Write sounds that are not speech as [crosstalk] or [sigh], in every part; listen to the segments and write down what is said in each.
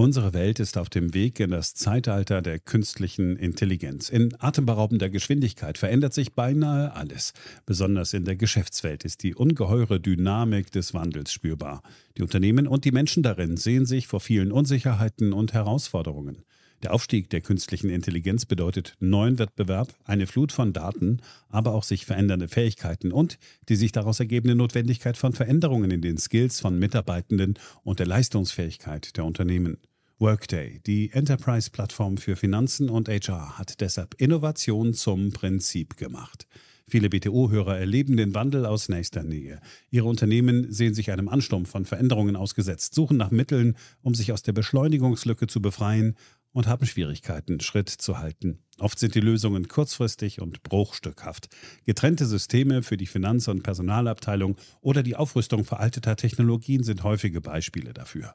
Unsere Welt ist auf dem Weg in das Zeitalter der künstlichen Intelligenz. In atemberaubender Geschwindigkeit verändert sich beinahe alles. Besonders in der Geschäftswelt ist die ungeheure Dynamik des Wandels spürbar. Die Unternehmen und die Menschen darin sehen sich vor vielen Unsicherheiten und Herausforderungen. Der Aufstieg der künstlichen Intelligenz bedeutet neuen Wettbewerb, eine Flut von Daten, aber auch sich verändernde Fähigkeiten und die sich daraus ergebende Notwendigkeit von Veränderungen in den Skills von Mitarbeitenden und der Leistungsfähigkeit der Unternehmen. Workday, die Enterprise-Plattform für Finanzen und HR, hat deshalb Innovation zum Prinzip gemacht. Viele BTO-Hörer erleben den Wandel aus nächster Nähe. Ihre Unternehmen sehen sich einem Ansturm von Veränderungen ausgesetzt, suchen nach Mitteln, um sich aus der Beschleunigungslücke zu befreien und haben Schwierigkeiten, Schritt zu halten. Oft sind die Lösungen kurzfristig und bruchstückhaft. Getrennte Systeme für die Finanz- und Personalabteilung oder die Aufrüstung veralteter Technologien sind häufige Beispiele dafür.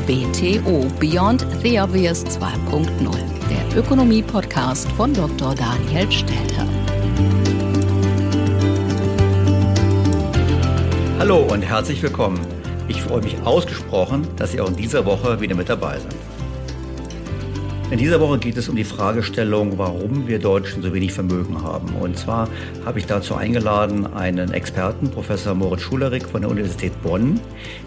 Ist BTO Beyond the Obvious 2.0, der Ökonomie-Podcast von Dr. Daniel Stelter. Hallo und herzlich willkommen. Ich freue mich ausgesprochen, dass Sie auch in dieser Woche wieder mit dabei sind. In dieser Woche geht es um die Fragestellung, warum wir Deutschen so wenig Vermögen haben. Und zwar habe ich dazu eingeladen einen Experten, Professor Moritz Schulerik von der Universität Bonn,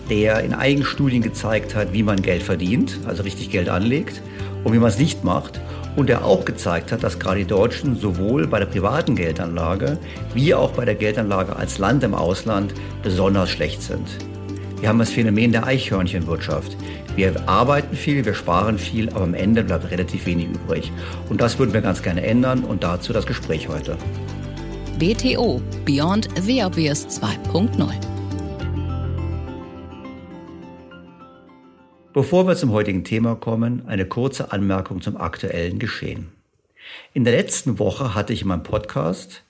der in eigenen Studien gezeigt hat, wie man Geld verdient, also richtig Geld anlegt und wie man es nicht macht. Und der auch gezeigt hat, dass gerade die Deutschen sowohl bei der privaten Geldanlage wie auch bei der Geldanlage als Land im Ausland besonders schlecht sind. Wir haben das Phänomen der Eichhörnchenwirtschaft. Wir arbeiten viel, wir sparen viel, aber am Ende bleibt relativ wenig übrig. Und das würden wir ganz gerne ändern und dazu das Gespräch heute. BTO Beyond the Obvious 2.0 Bevor wir zum heutigen Thema kommen, eine kurze Anmerkung zum aktuellen Geschehen. In der letzten Woche hatte ich in meinem Podcast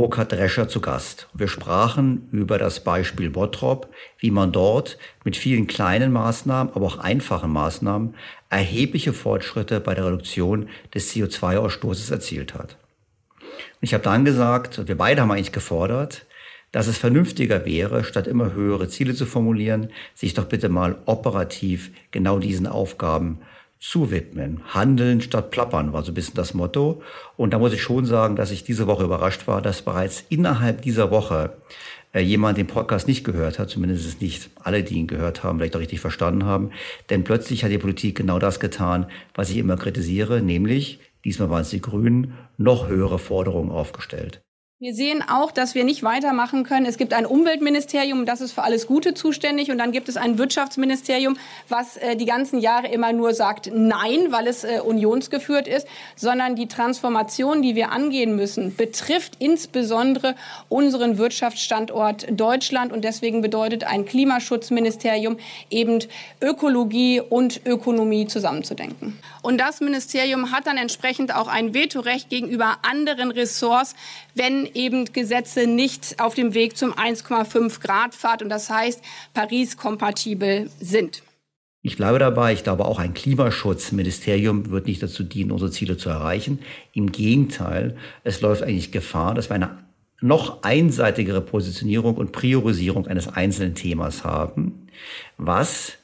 Burkhard Drescher zu Gast. Wir sprachen über das Beispiel Bottrop, wie man dort mit vielen kleinen Maßnahmen, aber auch einfachen Maßnahmen erhebliche Fortschritte bei der Reduktion des CO2-Ausstoßes erzielt hat. Und ich habe dann gesagt, wir beide haben eigentlich gefordert, dass es vernünftiger wäre, statt immer höhere Ziele zu formulieren, sich doch bitte mal operativ genau diesen Aufgaben zuwidmen. Handeln statt plappern war so ein bisschen das Motto. Und da muss ich schon sagen, dass ich diese Woche überrascht war, dass bereits innerhalb dieser Woche äh, jemand den Podcast nicht gehört hat, zumindest nicht alle, die ihn gehört haben, vielleicht auch richtig verstanden haben. Denn plötzlich hat die Politik genau das getan, was ich immer kritisiere, nämlich, diesmal waren es die Grünen, noch höhere Forderungen aufgestellt. Wir sehen auch, dass wir nicht weitermachen können. Es gibt ein Umweltministerium, das ist für alles Gute zuständig. Und dann gibt es ein Wirtschaftsministerium, was äh, die ganzen Jahre immer nur sagt Nein, weil es äh, unionsgeführt ist. Sondern die Transformation, die wir angehen müssen, betrifft insbesondere unseren Wirtschaftsstandort Deutschland. Und deswegen bedeutet ein Klimaschutzministerium eben Ökologie und Ökonomie zusammenzudenken. Und das Ministerium hat dann entsprechend auch ein Vetorecht gegenüber anderen Ressorts, wenn eben Gesetze nicht auf dem Weg zum 1,5 Grad Pfad und das heißt Paris kompatibel sind. Ich bleibe dabei, ich glaube auch ein Klimaschutzministerium wird nicht dazu dienen, unsere Ziele zu erreichen. Im Gegenteil, es läuft eigentlich Gefahr, dass wir eine noch einseitigere Positionierung und Priorisierung eines einzelnen Themas haben, was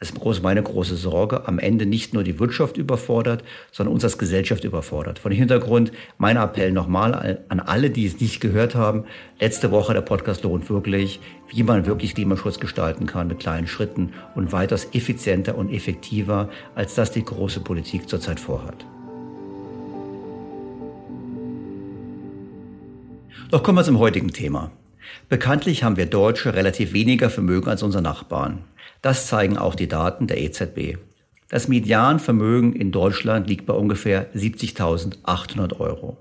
das ist meine große Sorge, am Ende nicht nur die Wirtschaft überfordert, sondern uns als Gesellschaft überfordert. Von dem Hintergrund mein Appell nochmal an alle, die es nicht gehört haben. Letzte Woche der Podcast lohnt wirklich, wie man wirklich Klimaschutz gestalten kann mit kleinen Schritten und weitaus effizienter und effektiver, als das die große Politik zurzeit vorhat. Doch kommen wir zum heutigen Thema. Bekanntlich haben wir Deutsche relativ weniger Vermögen als unsere Nachbarn. Das zeigen auch die Daten der EZB. Das Medianvermögen in Deutschland liegt bei ungefähr 70.800 Euro.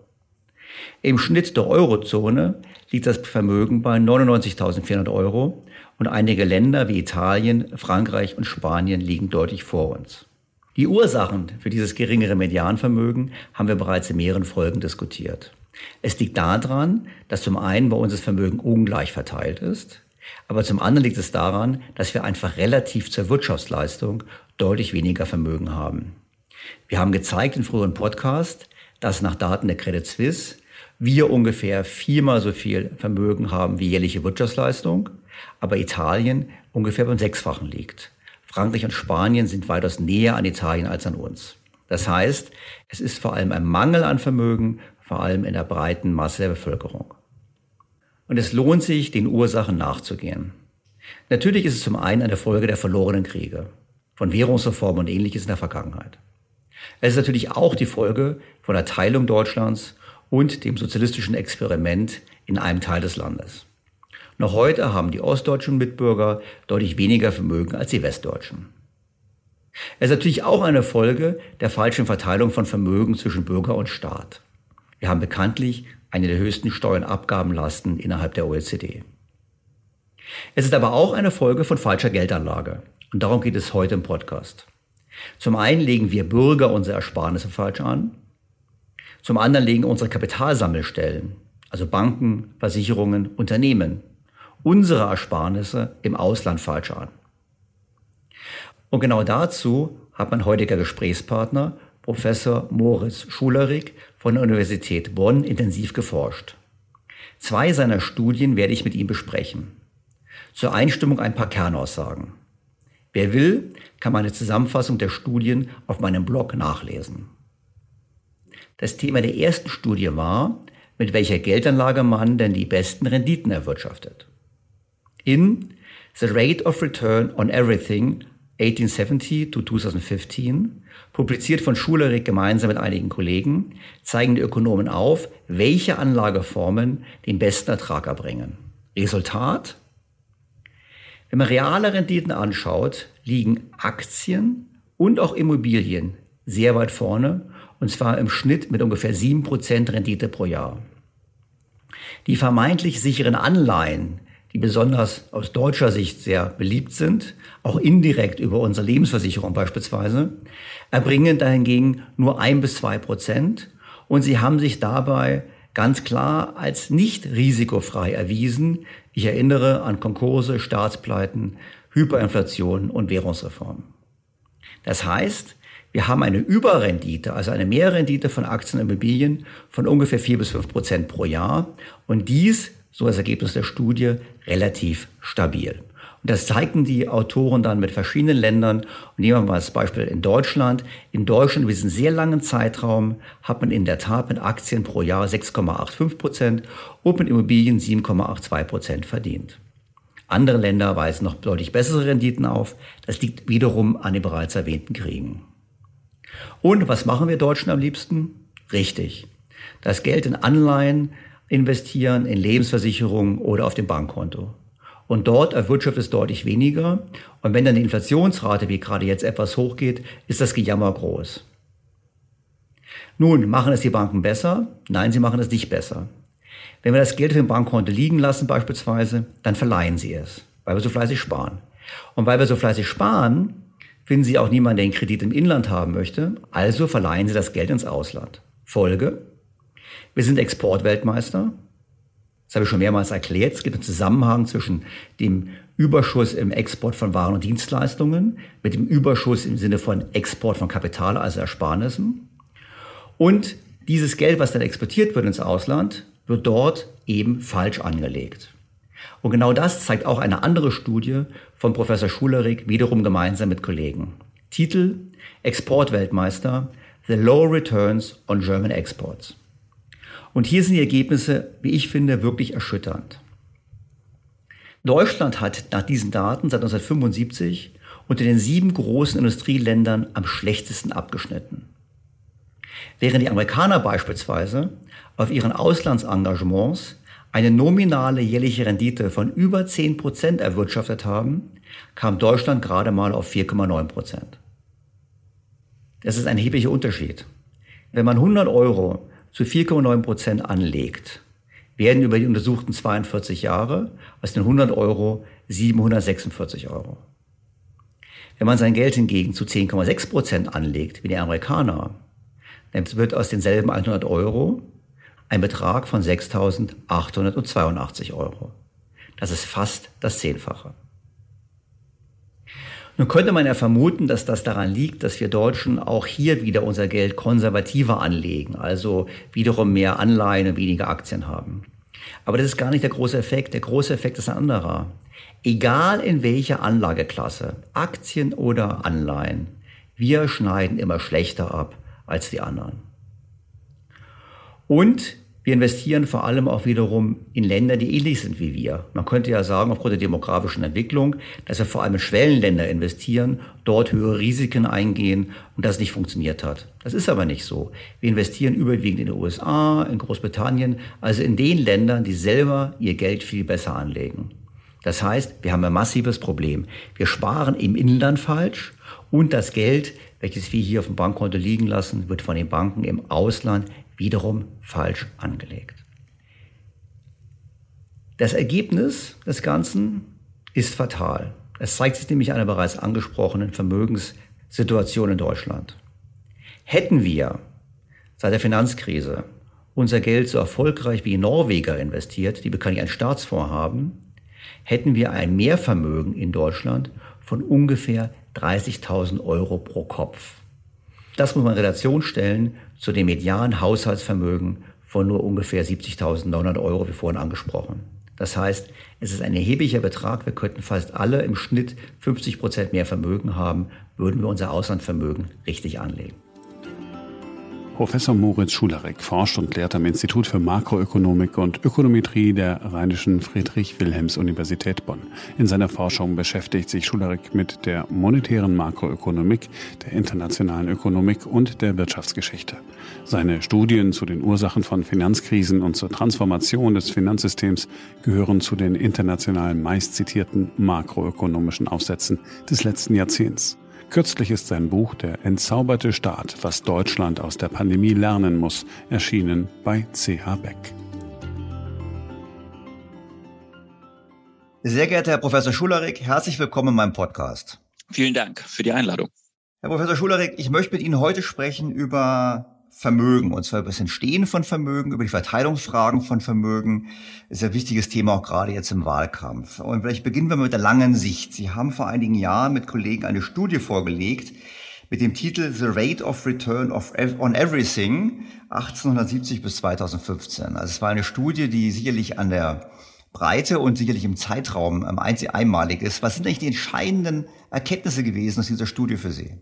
Im Schnitt der Eurozone liegt das Vermögen bei 99.400 Euro und einige Länder wie Italien, Frankreich und Spanien liegen deutlich vor uns. Die Ursachen für dieses geringere Medianvermögen haben wir bereits in mehreren Folgen diskutiert. Es liegt daran, dass zum einen bei uns das Vermögen ungleich verteilt ist, aber zum anderen liegt es daran, dass wir einfach relativ zur Wirtschaftsleistung deutlich weniger Vermögen haben. Wir haben gezeigt in früheren Podcast, dass nach Daten der Credit Suisse wir ungefähr viermal so viel Vermögen haben wie jährliche Wirtschaftsleistung, aber Italien ungefähr beim Sechsfachen liegt. Frankreich und Spanien sind weitaus näher an Italien als an uns. Das heißt, es ist vor allem ein Mangel an Vermögen, vor allem in der breiten Masse der Bevölkerung. Und es lohnt sich, den Ursachen nachzugehen. Natürlich ist es zum einen eine Folge der verlorenen Kriege, von Währungsreformen und ähnliches in der Vergangenheit. Es ist natürlich auch die Folge von der Teilung Deutschlands und dem sozialistischen Experiment in einem Teil des Landes. Noch heute haben die ostdeutschen Mitbürger deutlich weniger Vermögen als die westdeutschen. Es ist natürlich auch eine Folge der falschen Verteilung von Vermögen zwischen Bürger und Staat. Wir haben bekanntlich eine der höchsten Steuernabgabenlasten innerhalb der OECD. Es ist aber auch eine Folge von falscher Geldanlage. Und darum geht es heute im Podcast. Zum einen legen wir Bürger unsere Ersparnisse falsch an. Zum anderen legen unsere Kapitalsammelstellen, also Banken, Versicherungen, Unternehmen, unsere Ersparnisse im Ausland falsch an. Und genau dazu hat mein heutiger Gesprächspartner Professor Moritz Schulerig von der Universität Bonn intensiv geforscht. Zwei seiner Studien werde ich mit ihm besprechen. Zur Einstimmung ein paar Kernaussagen. Wer will, kann meine Zusammenfassung der Studien auf meinem Blog nachlesen. Das Thema der ersten Studie war, mit welcher Geldanlage man denn die besten Renditen erwirtschaftet. In The Rate of Return on Everything 1870 to 2015 publiziert von Schulerik gemeinsam mit einigen Kollegen, zeigen die Ökonomen auf, welche Anlageformen den besten Ertrag erbringen. Resultat? Wenn man reale Renditen anschaut, liegen Aktien und auch Immobilien sehr weit vorne, und zwar im Schnitt mit ungefähr 7% Rendite pro Jahr. Die vermeintlich sicheren Anleihen, die besonders aus deutscher Sicht sehr beliebt sind, auch indirekt über unsere Lebensversicherung beispielsweise, erbringen dahingegen nur ein bis zwei Prozent und sie haben sich dabei ganz klar als nicht risikofrei erwiesen. Ich erinnere an Konkurse, Staatspleiten, Hyperinflation und Währungsreformen. Das heißt, wir haben eine Überrendite, also eine Mehrrendite von Aktien und Immobilien von ungefähr vier bis fünf Prozent pro Jahr. Und dies, so das Ergebnis der Studie, relativ stabil. Und das zeigten die Autoren dann mit verschiedenen Ländern. Und nehmen wir mal das Beispiel in Deutschland. In Deutschland über diesen sehr langen Zeitraum hat man in der Tat mit Aktien pro Jahr 6,85 Prozent und mit Immobilien 7,82 Prozent verdient. Andere Länder weisen noch deutlich bessere Renditen auf. Das liegt wiederum an den bereits erwähnten Kriegen. Und was machen wir Deutschen am liebsten? Richtig. Das Geld in Anleihen investieren, in Lebensversicherungen oder auf dem Bankkonto. Und dort erwirtschaftet es deutlich weniger. Und wenn dann die Inflationsrate wie gerade jetzt etwas hochgeht, ist das Gejammer groß. Nun, machen es die Banken besser? Nein, sie machen es nicht besser. Wenn wir das Geld auf dem Bankkonto liegen lassen beispielsweise, dann verleihen sie es, weil wir so fleißig sparen. Und weil wir so fleißig sparen, finden sie auch niemanden, der einen Kredit im Inland haben möchte, also verleihen sie das Geld ins Ausland. Folge, wir sind Exportweltmeister, Das habe ich schon mehrmals erklärt. Es gibt einen Zusammenhang zwischen dem Überschuss im Export von Waren und Dienstleistungen, mit dem Überschuss im Sinne von Export von Kapital, also Ersparnissen. Und dieses Geld, was dann exportiert wird ins Ausland, wird dort eben falsch angelegt. Und genau das zeigt auch eine andere Studie von Professor Schulerik, wiederum gemeinsam mit Kollegen. Titel Exportweltmeister, The Low Returns on German Exports. Und hier sind die Ergebnisse, wie ich finde, wirklich erschütternd. Deutschland hat nach diesen Daten seit 1975 unter den sieben großen Industrieländern am schlechtesten abgeschnitten. Während die Amerikaner beispielsweise auf ihren Auslandsengagements eine nominale jährliche Rendite von über 10 Prozent erwirtschaftet haben, kam Deutschland gerade mal auf 4,9 Prozent. Das ist ein erheblicher Unterschied. Wenn man 100 Euro zu 4,9 Prozent anlegt, werden über die untersuchten 42 Jahre aus den 100 Euro 746 Euro. Wenn man sein Geld hingegen zu 10,6 Prozent anlegt, wie die Amerikaner, dann wird aus denselben 100 Euro ein Betrag von 6.882 Euro. Das ist fast das Zehnfache. Nun könnte man ja vermuten, dass das daran liegt, dass wir Deutschen auch hier wieder unser Geld konservativer anlegen, also wiederum mehr Anleihen und weniger Aktien haben. Aber das ist gar nicht der große Effekt. Der große Effekt ist ein anderer. Egal in welcher Anlageklasse, Aktien oder Anleihen, wir schneiden immer schlechter ab als die anderen. Und wir investieren vor allem auch wiederum in Länder, die ähnlich sind wie wir. Man könnte ja sagen, aufgrund der demografischen Entwicklung, dass wir vor allem in Schwellenländer investieren, dort höhere Risiken eingehen und das nicht funktioniert hat. Das ist aber nicht so. Wir investieren überwiegend in den USA, in Großbritannien, also in den Ländern, die selber ihr Geld viel besser anlegen. Das heißt, wir haben ein massives Problem. Wir sparen im Inland falsch und das Geld, welches wir hier auf dem Bankkonto liegen lassen, wird von den Banken im Ausland wiederum falsch angelegt. Das Ergebnis des Ganzen ist fatal. Es zeigt sich nämlich einer bereits angesprochenen Vermögenssituation in Deutschland. Hätten wir seit der Finanzkrise unser Geld so erfolgreich wie Norweger investiert, die bekanntlich einen Staatsfonds haben, hätten wir ein Mehrvermögen in Deutschland von ungefähr 30.000 Euro pro Kopf. Das muss man in Relation stellen zu dem medianen Haushaltsvermögen von nur ungefähr 70.900 Euro, wie vorhin angesprochen. Das heißt, es ist ein erheblicher Betrag. Wir könnten fast alle im Schnitt 50 Prozent mehr Vermögen haben, würden wir unser Auslandvermögen richtig anlegen. Professor Moritz Schularek forscht und lehrt am Institut für Makroökonomik und Ökonometrie der Rheinischen Friedrich-Wilhelms-Universität Bonn. In seiner Forschung beschäftigt sich Schularek mit der monetären Makroökonomik, der internationalen Ökonomik und der Wirtschaftsgeschichte. Seine Studien zu den Ursachen von Finanzkrisen und zur Transformation des Finanzsystems gehören zu den international meistzitierten makroökonomischen Aufsätzen des letzten Jahrzehnts. Kürzlich ist sein Buch Der entzauberte Staat, was Deutschland aus der Pandemie lernen muss, erschienen bei CH Beck. Sehr geehrter Herr Professor Schularik, herzlich willkommen in meinem Podcast. Vielen Dank für die Einladung. Herr Professor Schularik, ich möchte mit Ihnen heute sprechen über Vermögen, und zwar über das Entstehen von Vermögen, über die Verteilungsfragen von Vermögen. Ist ein wichtiges Thema auch gerade jetzt im Wahlkampf. Und vielleicht beginnen wir mit der langen Sicht. Sie haben vor einigen Jahren mit Kollegen eine Studie vorgelegt mit dem Titel The Rate of Return of on Everything 1870 bis 2015. Also es war eine Studie, die sicherlich an der Breite und sicherlich im Zeitraum einmalig ist. Was sind eigentlich die entscheidenden Erkenntnisse gewesen aus dieser Studie für Sie?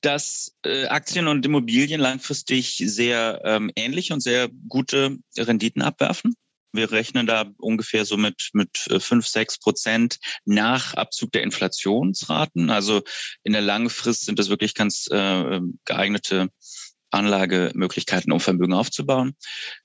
Dass äh, Aktien und Immobilien langfristig sehr ähm, ähnliche und sehr gute Renditen abwerfen. Wir rechnen da ungefähr so mit, mit 5, 6 Prozent nach Abzug der Inflationsraten. Also in der langen Frist sind das wirklich ganz äh, geeignete Anlagemöglichkeiten, um Vermögen aufzubauen.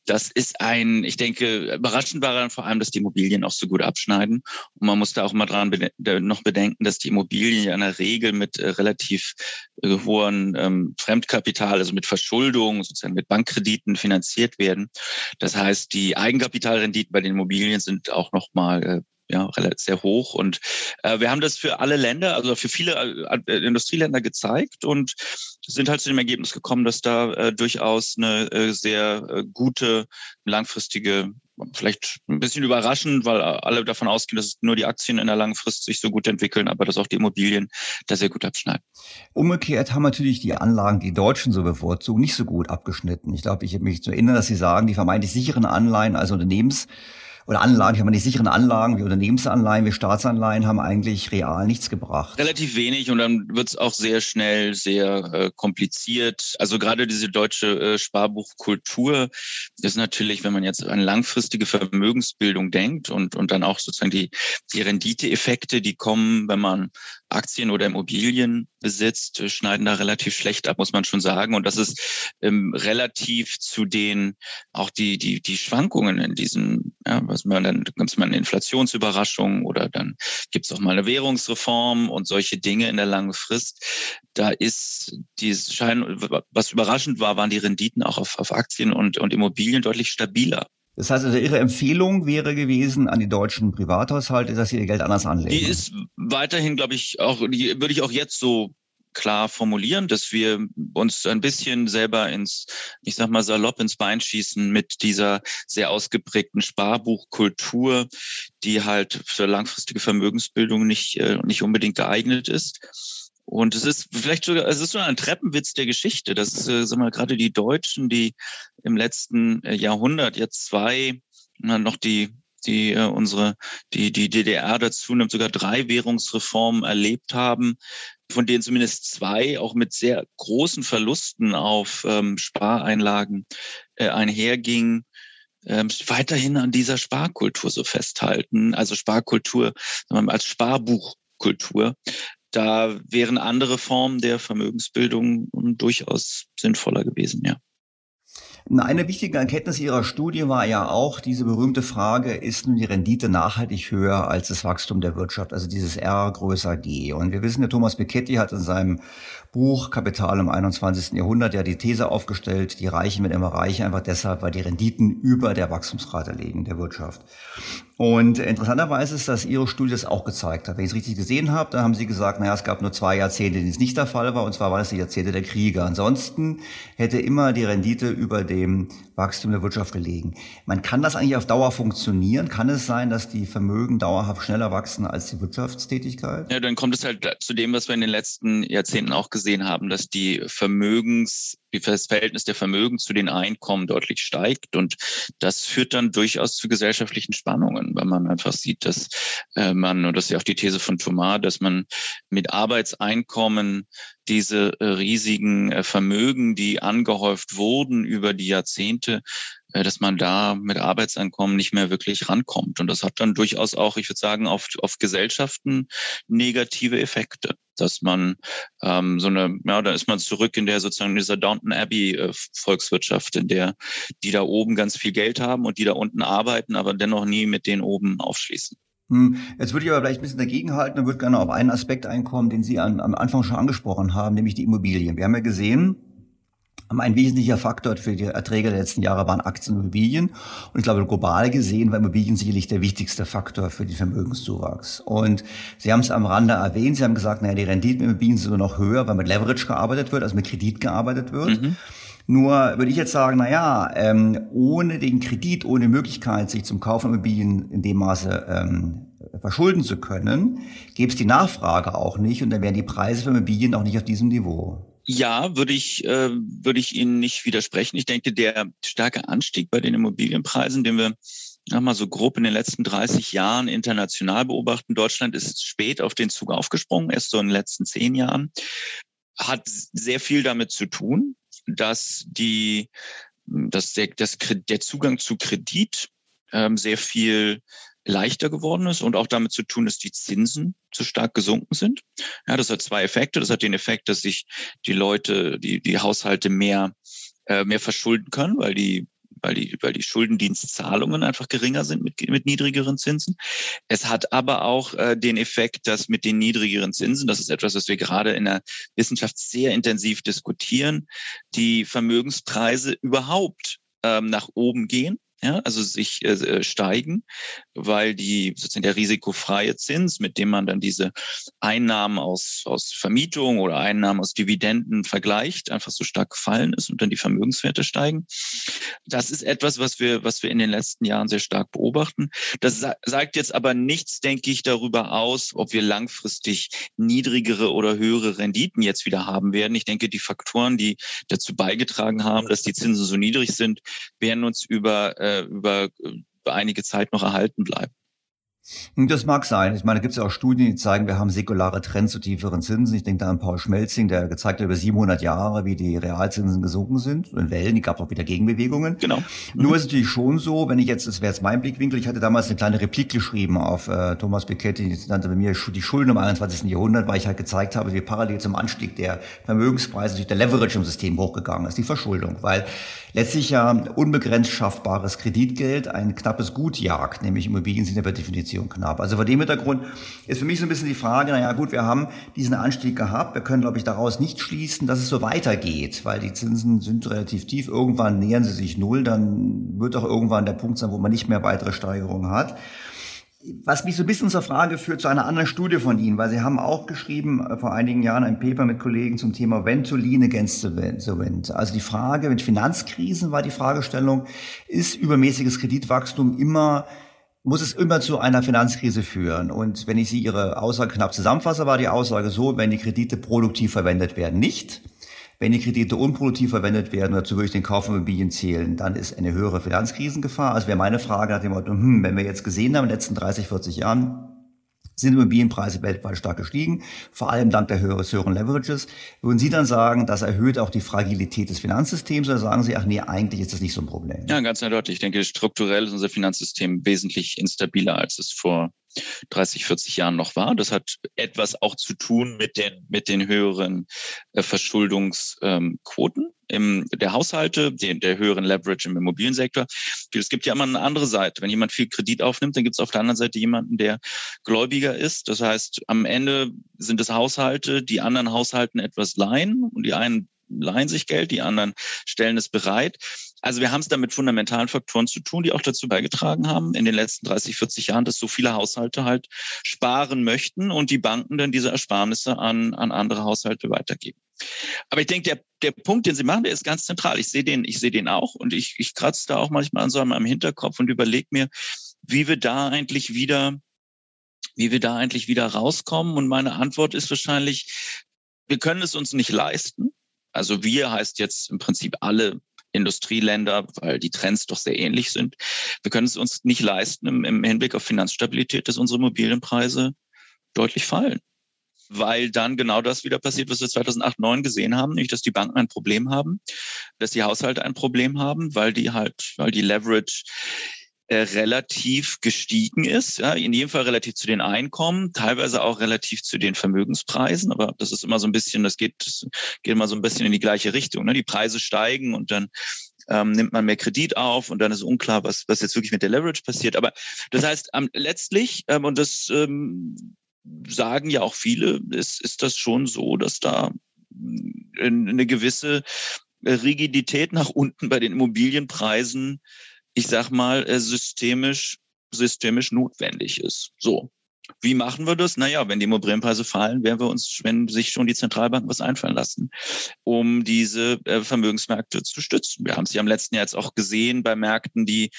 Das ist ein, ich denke, überraschend war dann vor allem, dass die Immobilien auch so gut abschneiden. Und man muss da auch mal dran noch bedenken, dass die Immobilien ja in der Regel mit äh, relativ äh, hohen ähm, Fremdkapital, also mit Verschuldung, sozusagen mit Bankkrediten finanziert werden. Das heißt, die Eigenkapitalrenditen bei den Immobilien sind auch noch mal äh, ja, sehr hoch. Und äh, wir haben das für alle Länder, also für viele äh, äh, Industrieländer gezeigt und sind halt zu dem Ergebnis gekommen, dass da äh, durchaus eine äh, sehr äh, gute langfristige vielleicht ein bisschen überraschend, weil alle davon ausgehen, dass nur die Aktien in der langen Frist sich so gut entwickeln, aber dass auch die Immobilien da sehr gut abschneiden. Umgekehrt haben natürlich die Anlagen, die Deutschen so bevorzugen, nicht so gut abgeschnitten. Ich glaube, ich habe mich zu erinnern, dass Sie sagen, die vermeintlich sicheren Anleihen, also Unternehmens oder Anlagen, ich habe die sicheren Anlagen wie Unternehmensanleihen, wie Staatsanleihen haben eigentlich real nichts gebracht. Relativ wenig und dann wird es auch sehr schnell sehr äh, kompliziert. Also gerade diese deutsche äh, Sparbuchkultur ist natürlich, wenn man jetzt an langfristige Vermögensbildung denkt und, und dann auch sozusagen die, die Renditeeffekte, die kommen, wenn man Aktien oder Immobilien besitzt, äh, schneiden da relativ schlecht ab, muss man schon sagen. Und das ist ähm, relativ zu den auch die die die Schwankungen in diesem, ja, was man dann gibt mal eine Inflationsüberraschung oder dann gibt es auch mal eine Währungsreform und solche Dinge in der langen Frist. Da ist die Schein, was überraschend war, waren die Renditen auch auf, auf Aktien und und Immobilien deutlich stabiler. Das heißt also, Ihre Empfehlung wäre gewesen an die deutschen Privathaushalte, dass sie ihr Geld anders anlegen. Die ist weiterhin, glaube ich, auch, die würde ich auch jetzt so klar formulieren, dass wir uns ein bisschen selber ins, ich sag mal salopp ins Bein schießen mit dieser sehr ausgeprägten Sparbuchkultur, die halt für langfristige Vermögensbildung nicht, äh, nicht unbedingt geeignet ist. Und es ist vielleicht sogar, es ist so ein Treppenwitz der Geschichte. Das ist, äh, sagen wir, gerade die Deutschen, die im letzten äh, Jahrhundert jetzt zwei, noch die, die äh, unsere, die, die DDR dazu nimmt, sogar drei Währungsreformen erlebt haben, von denen zumindest zwei auch mit sehr großen Verlusten auf ähm, Spareinlagen äh, einhergingen ähm, weiterhin an dieser Sparkultur so festhalten. Also Sparkultur als Sparbuchkultur da wären andere Formen der Vermögensbildung durchaus sinnvoller gewesen, ja. Eine wichtige Erkenntnis Ihrer Studie war ja auch diese berühmte Frage, ist nun die Rendite nachhaltig höher als das Wachstum der Wirtschaft, also dieses R größer G. Und wir wissen, der Thomas Piketty hat in seinem Buch Kapital im 21. Jahrhundert ja die These aufgestellt, die Reichen werden immer reicher, einfach deshalb, weil die Renditen über der Wachstumsrate liegen der Wirtschaft. Und interessanterweise ist, dass Ihre Studie das auch gezeigt hat. Wenn ich es richtig gesehen habe, dann haben Sie gesagt, naja, es gab nur zwei Jahrzehnte, in denen es nicht der Fall war, und zwar waren es die Jahrzehnte der Kriege. Ansonsten hätte immer die Rendite über dem Wachstum der Wirtschaft gelegen. Man kann das eigentlich auf Dauer funktionieren? Kann es sein, dass die Vermögen dauerhaft schneller wachsen als die Wirtschaftstätigkeit? Ja, dann kommt es halt zu dem, was wir in den letzten Jahrzehnten auch gesehen haben, dass die Vermögens das Verhältnis der Vermögen zu den Einkommen deutlich steigt. Und das führt dann durchaus zu gesellschaftlichen Spannungen, weil man einfach sieht, dass äh, man, und das ist ja auch die These von Thomas, dass man mit Arbeitseinkommen diese äh, riesigen äh, Vermögen, die angehäuft wurden über die Jahrzehnte, dass man da mit Arbeitseinkommen nicht mehr wirklich rankommt. Und das hat dann durchaus auch, ich würde sagen, auf, auf Gesellschaften negative Effekte. Dass man ähm, so eine, ja, da ist man zurück in der sozusagen dieser Downton Abbey äh, Volkswirtschaft, in der die da oben ganz viel Geld haben und die da unten arbeiten, aber dennoch nie mit den oben aufschließen. Hm, jetzt würde ich aber vielleicht ein bisschen dagegenhalten und würde gerne auf einen Aspekt einkommen, den Sie an, am Anfang schon angesprochen haben, nämlich die Immobilien. Wir haben ja gesehen, ein wesentlicher Faktor für die Erträge der letzten Jahre waren Aktien und Immobilien. Und ich glaube, global gesehen war Immobilien sicherlich der wichtigste Faktor für den Vermögenszuwachs. Und Sie haben es am Rande erwähnt, Sie haben gesagt, naja, die Renditen mit Immobilien sind nur noch höher, weil mit Leverage gearbeitet wird, also mit Kredit gearbeitet wird. Mhm. Nur würde ich jetzt sagen, na ja, ähm, ohne den Kredit, ohne Möglichkeit, sich zum Kauf von Immobilien in dem Maße ähm, verschulden zu können, gäbe es die Nachfrage auch nicht und dann wären die Preise für Immobilien auch nicht auf diesem Niveau. Ja, würde ich, äh, würde ich Ihnen nicht widersprechen. Ich denke, der starke Anstieg bei den Immobilienpreisen, den wir mal so grob in den letzten 30 Jahren international beobachten, Deutschland ist spät auf den Zug aufgesprungen, erst so in den letzten zehn Jahren, hat sehr viel damit zu tun, dass die, dass der, das, der Zugang zu Kredit ähm, sehr viel leichter geworden ist und auch damit zu tun, dass die Zinsen zu stark gesunken sind. Ja, das hat zwei Effekte. Das hat den Effekt, dass sich die Leute, die, die Haushalte mehr, äh, mehr verschulden können, weil die weil die, weil die Schuldendienstzahlungen einfach geringer sind mit, mit niedrigeren Zinsen. Es hat aber auch äh, den Effekt, dass mit den niedrigeren Zinsen, das ist etwas, was wir gerade in der Wissenschaft sehr intensiv diskutieren, die Vermögenspreise überhaupt ähm, nach oben gehen ja, also sich äh, äh, steigen, weil die sozusagen der risikofreie Zins, mit dem man dann diese Einnahmen aus, aus Vermietung oder Einnahmen aus Dividenden vergleicht, einfach so stark gefallen ist und dann die Vermögenswerte steigen. Das ist etwas, was wir, was wir in den letzten Jahren sehr stark beobachten. Das sa sagt jetzt aber nichts, denke ich, darüber aus, ob wir langfristig niedrigere oder höhere Renditen jetzt wieder haben werden. Ich denke, die Faktoren, die dazu beigetragen haben, dass die Zinsen so niedrig sind, werden uns über äh, äh, über, über einige Zeit noch erhalten bleiben. Das mag sein. Ich meine, da gibt es ja auch Studien, die zeigen, wir haben säkulare Trends zu tieferen Zinsen. Ich denke da an Paul Schmelzing, der gezeigt hat über 700 Jahre, wie die Realzinsen gesunken sind. In Wellen, die gab auch wieder Gegenbewegungen. Genau. Mhm. Nur ist es natürlich schon so, wenn ich jetzt, das wäre jetzt mein Blickwinkel, ich hatte damals eine kleine Replik geschrieben auf äh, Thomas Piketty, die nannte bei mir die Schulden im 21. Jahrhundert, weil ich halt gezeigt habe, wie parallel zum Anstieg der Vermögenspreise durch der Leverage im System hochgegangen ist, die Verschuldung. Weil letztlich ja unbegrenzt schaffbares Kreditgeld ein knappes Gut jagt, nämlich Immobilien sind ja per Definition knapp. Also vor dem Hintergrund ist für mich so ein bisschen die Frage, naja gut, wir haben diesen Anstieg gehabt, wir können, glaube ich, daraus nicht schließen, dass es so weitergeht, weil die Zinsen sind relativ tief, irgendwann nähern sie sich null, dann wird auch irgendwann der Punkt sein, wo man nicht mehr weitere Steigerungen hat was mich so ein bisschen zur Frage führt zu einer anderen Studie von Ihnen, weil Sie haben auch geschrieben äh, vor einigen Jahren ein Paper mit Kollegen zum Thema Ventoline against the Wind. Also die Frage mit Finanzkrisen war die Fragestellung, ist übermäßiges Kreditwachstum immer muss es immer zu einer Finanzkrise führen. Und wenn ich Sie Ihre Aussage knapp zusammenfasse, war die Aussage so, wenn die Kredite produktiv verwendet werden, nicht. Wenn die Kredite unproduktiv verwendet werden oder zu wirklich den Kauf von Immobilien zählen, dann ist eine höhere Finanzkrisengefahr. Also wäre meine Frage nach dem Motto, hm, wenn wir jetzt gesehen haben in den letzten 30, 40 Jahren, sind Immobilienpreise weltweit stark gestiegen, vor allem dank der höheren Leverages. Würden Sie dann sagen, das erhöht auch die Fragilität des Finanzsystems oder sagen Sie, ach nee, eigentlich ist das nicht so ein Problem? Ja, ganz eindeutig. Ich denke, strukturell ist unser Finanzsystem wesentlich instabiler, als es vor 30, 40 Jahren noch war. Das hat etwas auch zu tun mit den, mit den höheren äh, Verschuldungsquoten im, der Haushalte, den, der höheren Leverage im Immobiliensektor. Es gibt ja immer eine andere Seite. Wenn jemand viel Kredit aufnimmt, dann gibt es auf der anderen Seite jemanden, der gläubiger ist. Das heißt, am Ende sind es Haushalte, die anderen Haushalten etwas leihen und die einen leihen sich Geld, die anderen stellen es bereit. Also wir haben es da mit fundamentalen Faktoren zu tun, die auch dazu beigetragen haben in den letzten 30, 40 Jahren, dass so viele Haushalte halt sparen möchten und die Banken dann diese Ersparnisse an, an andere Haushalte weitergeben. Aber ich denke, der, der Punkt, den Sie machen, der ist ganz zentral. Ich sehe den, ich sehe den auch und ich, ich kratze da auch manchmal an so einem Hinterkopf und überlege mir, wie wir da eigentlich wieder, wie wir da eigentlich wieder rauskommen. Und meine Antwort ist wahrscheinlich, wir können es uns nicht leisten. Also wir heißt jetzt im Prinzip alle Industrieländer, weil die Trends doch sehr ähnlich sind. Wir können es uns nicht leisten im, im Hinblick auf Finanzstabilität, dass unsere Immobilienpreise deutlich fallen. Weil dann genau das wieder passiert, was wir 2008, 2009 gesehen haben, nämlich dass die Banken ein Problem haben, dass die Haushalte ein Problem haben, weil die halt, weil die Leverage äh, relativ gestiegen ist, ja, in jedem Fall relativ zu den Einkommen, teilweise auch relativ zu den Vermögenspreisen, aber das ist immer so ein bisschen, das geht, das geht immer so ein bisschen in die gleiche Richtung. Ne? Die Preise steigen und dann ähm, nimmt man mehr Kredit auf und dann ist unklar, was, was jetzt wirklich mit der Leverage passiert. Aber das heißt, ähm, letztlich, ähm, und das ähm, sagen ja auch viele, ist, ist das schon so, dass da eine gewisse Rigidität nach unten bei den Immobilienpreisen ich sag mal, äh, systemisch, systemisch notwendig ist. So. Wie machen wir das? Naja, wenn die Immobilienpreise fallen, werden wir uns, wenn sich schon die Zentralbanken was einfallen lassen, um diese äh, Vermögensmärkte zu stützen. Wir haben es ja im letzten Jahr jetzt auch gesehen bei Märkten, die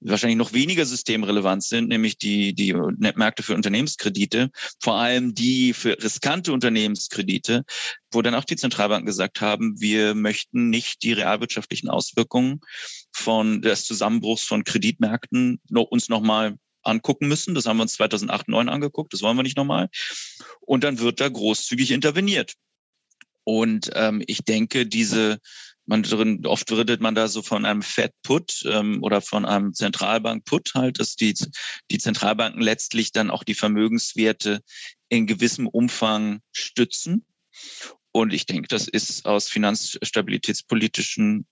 wahrscheinlich noch weniger systemrelevant sind, nämlich die, die Märkte für Unternehmenskredite, vor allem die für riskante Unternehmenskredite, wo dann auch die Zentralbanken gesagt haben, wir möchten nicht die realwirtschaftlichen Auswirkungen von des Zusammenbruchs von Kreditmärkten uns nochmal angucken müssen. Das haben wir uns 2008, 2009 angeguckt. Das wollen wir nicht nochmal. Und dann wird da großzügig interveniert. Und ähm, ich denke, diese man drin, oft redet man da so von einem Fed Put ähm, oder von einem Zentralbank Put halt, dass die, die Zentralbanken letztlich dann auch die Vermögenswerte in gewissem Umfang stützen. Und ich denke, das ist aus finanzstabilitätspolitischen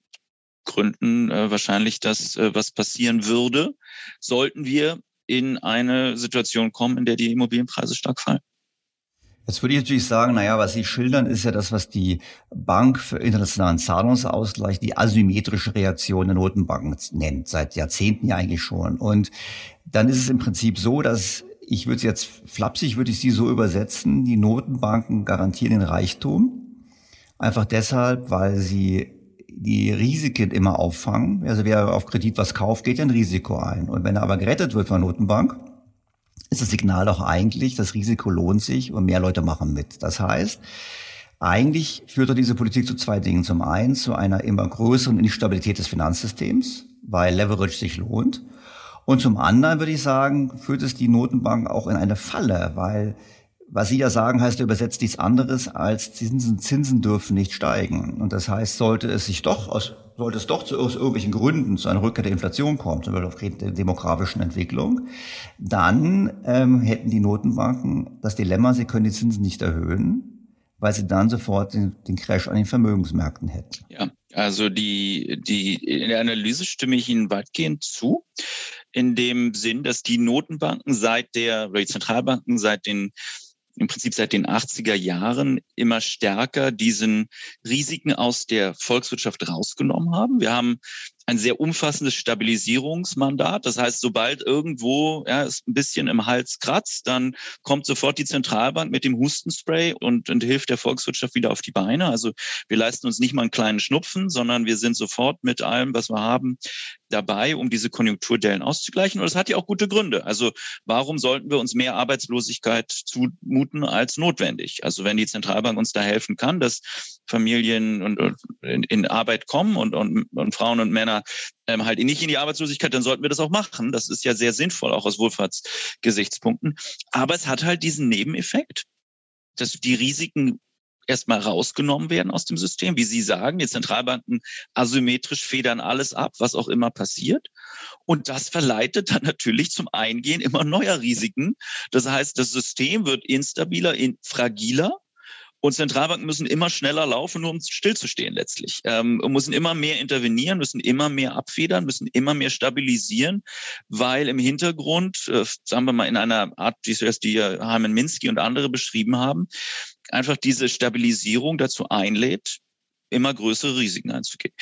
Gründen äh, wahrscheinlich das, äh, was passieren würde, sollten wir in eine Situation kommen, in der die Immobilienpreise stark fallen. Jetzt würde ich natürlich sagen, naja, was Sie schildern, ist ja das, was die Bank für internationalen Zahlungsausgleich die asymmetrische Reaktion der Notenbanken nennt, seit Jahrzehnten ja eigentlich schon. Und dann ist es im Prinzip so, dass ich würde es jetzt flapsig, würde ich sie so übersetzen, die Notenbanken garantieren den Reichtum. Einfach deshalb, weil sie die Risiken immer auffangen. Also wer auf Kredit was kauft, geht ein Risiko ein. Und wenn er aber gerettet wird von der Notenbank, ist das Signal doch eigentlich, das Risiko lohnt sich und mehr Leute machen mit. Das heißt, eigentlich führt diese Politik zu zwei Dingen. Zum einen zu einer immer größeren Instabilität des Finanzsystems, weil Leverage sich lohnt. Und zum anderen würde ich sagen, führt es die Notenbank auch in eine Falle, weil was Sie ja sagen, heißt übersetzt nichts anderes als Zinsen, Zinsen dürfen nicht steigen. Und das heißt, sollte es sich doch aus, sollte es doch zu, aus irgendwelchen Gründen zu einer Rückkehr der Inflation kommen, zum Beispiel aufgrund der demografischen Entwicklung, dann ähm, hätten die Notenbanken das Dilemma, sie können die Zinsen nicht erhöhen, weil sie dann sofort den, den Crash an den Vermögensmärkten hätten. Ja, also die, die, in der Analyse stimme ich Ihnen weitgehend zu in dem Sinn, dass die Notenbanken seit der, oder die Zentralbanken seit den im Prinzip seit den 80er Jahren immer stärker diesen Risiken aus der Volkswirtschaft rausgenommen haben. Wir haben ein sehr umfassendes Stabilisierungsmandat. Das heißt, sobald irgendwo ja, es ein bisschen im Hals kratzt, dann kommt sofort die Zentralbank mit dem Hustenspray und, und hilft der Volkswirtschaft wieder auf die Beine. Also wir leisten uns nicht mal einen kleinen Schnupfen, sondern wir sind sofort mit allem, was wir haben, dabei, um diese Konjunkturdellen auszugleichen. Und das hat ja auch gute Gründe. Also warum sollten wir uns mehr Arbeitslosigkeit zumuten als notwendig? Also wenn die Zentralbank uns da helfen kann, dass Familien und, und in, in, Arbeit kommen und, und, und Frauen und Männer ähm, halt nicht in die Arbeitslosigkeit, dann sollten wir das auch machen. Das ist ja sehr sinnvoll, auch aus Wohlfahrtsgesichtspunkten. Aber es hat halt diesen Nebeneffekt, dass die Risiken erstmal rausgenommen werden aus dem System. Wie Sie sagen, die Zentralbanken asymmetrisch federn alles ab, was auch immer passiert. Und das verleitet dann natürlich zum Eingehen immer neuer Risiken. Das heißt, das System wird instabiler, in, fragiler und Zentralbanken müssen immer schneller laufen, nur um stillzustehen letztlich. Ähm, müssen immer mehr intervenieren, müssen immer mehr abfedern, müssen immer mehr stabilisieren, weil im Hintergrund, äh, sagen wir mal in einer Art, wie es die Hyman Minsky und andere beschrieben haben, einfach diese Stabilisierung dazu einlädt, immer größere Risiken einzugehen.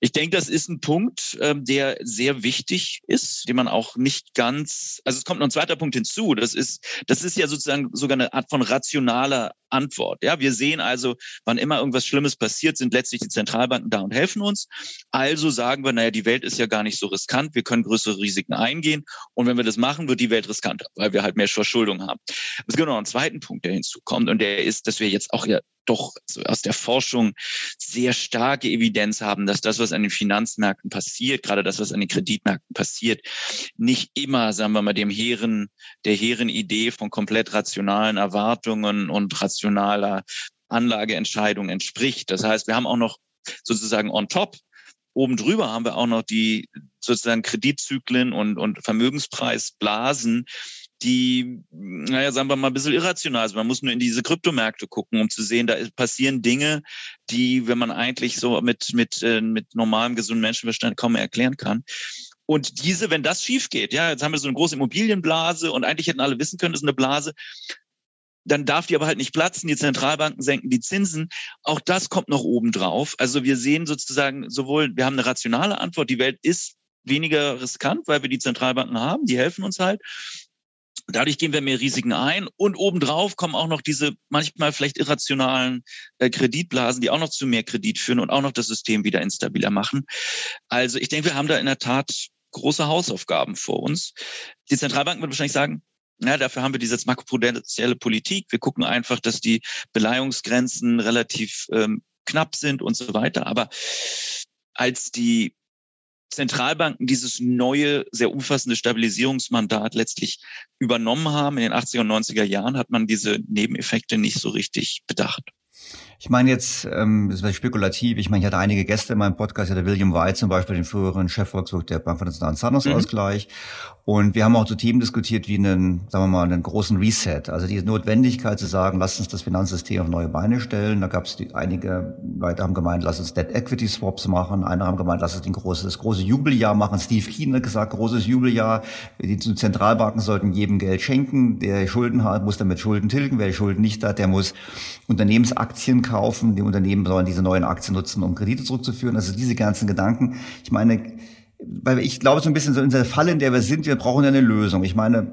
Ich denke, das ist ein Punkt, ähm, der sehr wichtig ist, den man auch nicht ganz, also es kommt noch ein zweiter Punkt hinzu. Das ist, das ist ja sozusagen sogar eine Art von rationaler Antwort. Ja, wir sehen also, wann immer irgendwas Schlimmes passiert, sind letztlich die Zentralbanken da und helfen uns. Also sagen wir, naja, die Welt ist ja gar nicht so riskant. Wir können größere Risiken eingehen. Und wenn wir das machen, wird die Welt riskanter, weil wir halt mehr Verschuldung haben. Es gibt noch einen zweiten Punkt, der hinzukommt. Und der ist, dass wir jetzt auch ja doch aus der Forschung sehr starke Evidenz haben, dass das, was an den Finanzmärkten passiert, gerade das, was an den Kreditmärkten passiert, nicht immer, sagen wir mal, dem hehren, der hehren Idee von komplett rationalen Erwartungen und rationaler Anlageentscheidung entspricht. Das heißt, wir haben auch noch sozusagen on top Oben drüber haben wir auch noch die sozusagen Kreditzyklen und, und Vermögenspreisblasen, die, naja, sagen wir mal, ein bisschen irrational sind. Man muss nur in diese Kryptomärkte gucken, um zu sehen, da passieren Dinge, die, wenn man eigentlich so mit, mit, äh, mit normalem, gesunden Menschenverstand kaum mehr erklären kann. Und diese, wenn das schief geht, ja, jetzt haben wir so eine große Immobilienblase und eigentlich hätten alle wissen können, das ist eine Blase. Dann darf die aber halt nicht platzen. Die Zentralbanken senken die Zinsen. Auch das kommt noch oben drauf. Also wir sehen sozusagen sowohl, wir haben eine rationale Antwort. Die Welt ist weniger riskant, weil wir die Zentralbanken haben. Die helfen uns halt. Dadurch gehen wir mehr Risiken ein und obendrauf kommen auch noch diese manchmal vielleicht irrationalen äh, Kreditblasen, die auch noch zu mehr Kredit führen und auch noch das System wieder instabiler machen. Also ich denke, wir haben da in der Tat große Hausaufgaben vor uns. Die Zentralbanken wird wahrscheinlich sagen, ja, dafür haben wir diese makroprudentielle Politik. Wir gucken einfach, dass die Beleihungsgrenzen relativ ähm, knapp sind und so weiter. Aber als die Zentralbanken dieses neue, sehr umfassende Stabilisierungsmandat letztlich übernommen haben in den 80er und 90er Jahren, hat man diese Nebeneffekte nicht so richtig bedacht. Ich meine jetzt, ähm, das ist spekulativ, ich meine, ich hatte einige Gäste in meinem Podcast, ja der William White zum Beispiel, den früheren Chefvolkswirt der Bank für Nationalen Zahlungsausgleich. Mhm. Und wir haben auch so Themen diskutiert wie einen, sagen wir mal, einen großen Reset. Also die Notwendigkeit zu sagen, lass uns das Finanzsystem auf neue Beine stellen. Da gab es einige Leute haben gemeint, lass uns Debt Equity Swaps machen. Andere haben gemeint, lass uns ein großes, das große Jubeljahr machen. Steve Keen hat gesagt, großes Jubeljahr. Die Zentralbanken sollten jedem Geld schenken. Der Schulden hat, muss damit Schulden tilgen. Wer Schulden nicht hat, der muss Unternehmensaktien kaufen. Die Unternehmen sollen diese neuen Aktien nutzen, um Kredite zurückzuführen. Also diese ganzen Gedanken. Ich meine, weil ich glaube so ein bisschen so in der Falle, in der wir sind, wir brauchen eine Lösung. Ich meine,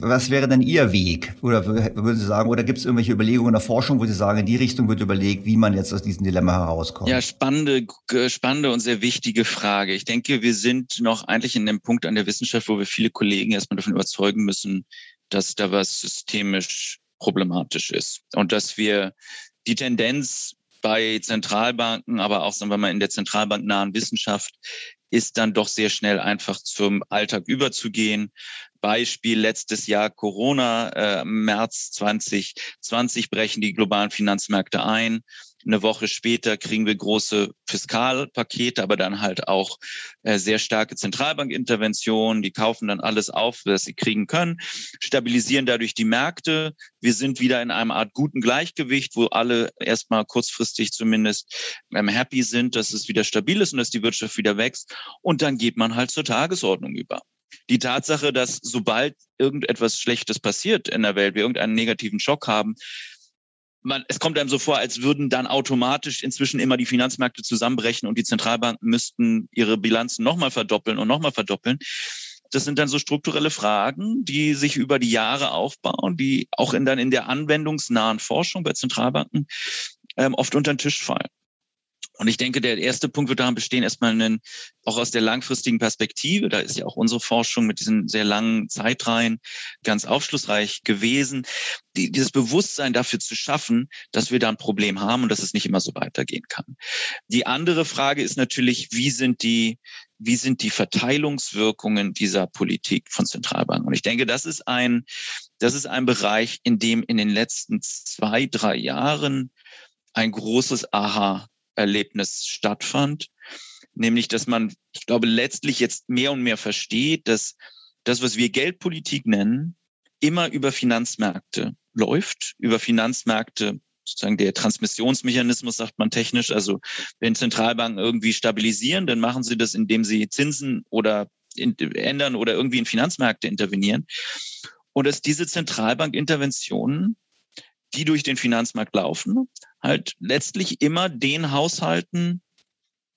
was wäre denn Ihr Weg? Oder würden Sie sagen, oder gibt es irgendwelche Überlegungen in der Forschung, wo Sie sagen, in die Richtung wird überlegt, wie man jetzt aus diesem Dilemma herauskommt? Ja, spannende, spannende und sehr wichtige Frage. Ich denke, wir sind noch eigentlich in dem Punkt an der Wissenschaft, wo wir viele Kollegen erstmal davon überzeugen müssen, dass da was systemisch problematisch ist und dass wir die Tendenz bei Zentralbanken, aber auch sagen wir mal in der zentralbanknahen Wissenschaft ist dann doch sehr schnell einfach zum Alltag überzugehen. Beispiel letztes Jahr Corona, äh, März 2020 brechen die globalen Finanzmärkte ein. Eine Woche später kriegen wir große Fiskalpakete, aber dann halt auch äh, sehr starke Zentralbankinterventionen. Die kaufen dann alles auf, was sie kriegen können, stabilisieren dadurch die Märkte. Wir sind wieder in einem Art guten Gleichgewicht, wo alle erstmal kurzfristig zumindest ähm, happy sind, dass es wieder stabil ist und dass die Wirtschaft wieder wächst. Und dann geht man halt zur Tagesordnung über die Tatsache, dass sobald irgendetwas Schlechtes passiert in der Welt, wir irgendeinen negativen Schock haben, man, es kommt einem so vor, als würden dann automatisch inzwischen immer die Finanzmärkte zusammenbrechen und die Zentralbanken müssten ihre Bilanzen nochmal verdoppeln und nochmal verdoppeln. Das sind dann so strukturelle Fragen, die sich über die Jahre aufbauen, die auch in, dann in der anwendungsnahen Forschung bei Zentralbanken ähm, oft unter den Tisch fallen. Und ich denke, der erste Punkt wird daran bestehen, erstmal einen, auch aus der langfristigen Perspektive, da ist ja auch unsere Forschung mit diesen sehr langen Zeitreihen ganz aufschlussreich gewesen, die, dieses Bewusstsein dafür zu schaffen, dass wir da ein Problem haben und dass es nicht immer so weitergehen kann. Die andere Frage ist natürlich, wie sind die, wie sind die Verteilungswirkungen dieser Politik von Zentralbanken? Und ich denke, das ist ein, das ist ein Bereich, in dem in den letzten zwei, drei Jahren ein großes Aha Erlebnis stattfand. Nämlich, dass man, ich glaube, letztlich jetzt mehr und mehr versteht, dass das, was wir Geldpolitik nennen, immer über Finanzmärkte läuft, über Finanzmärkte sozusagen der Transmissionsmechanismus, sagt man technisch. Also wenn Zentralbanken irgendwie stabilisieren, dann machen sie das, indem sie Zinsen oder in, ändern oder irgendwie in Finanzmärkte intervenieren. Und dass diese Zentralbankinterventionen die durch den Finanzmarkt laufen, halt letztlich immer den Haushalten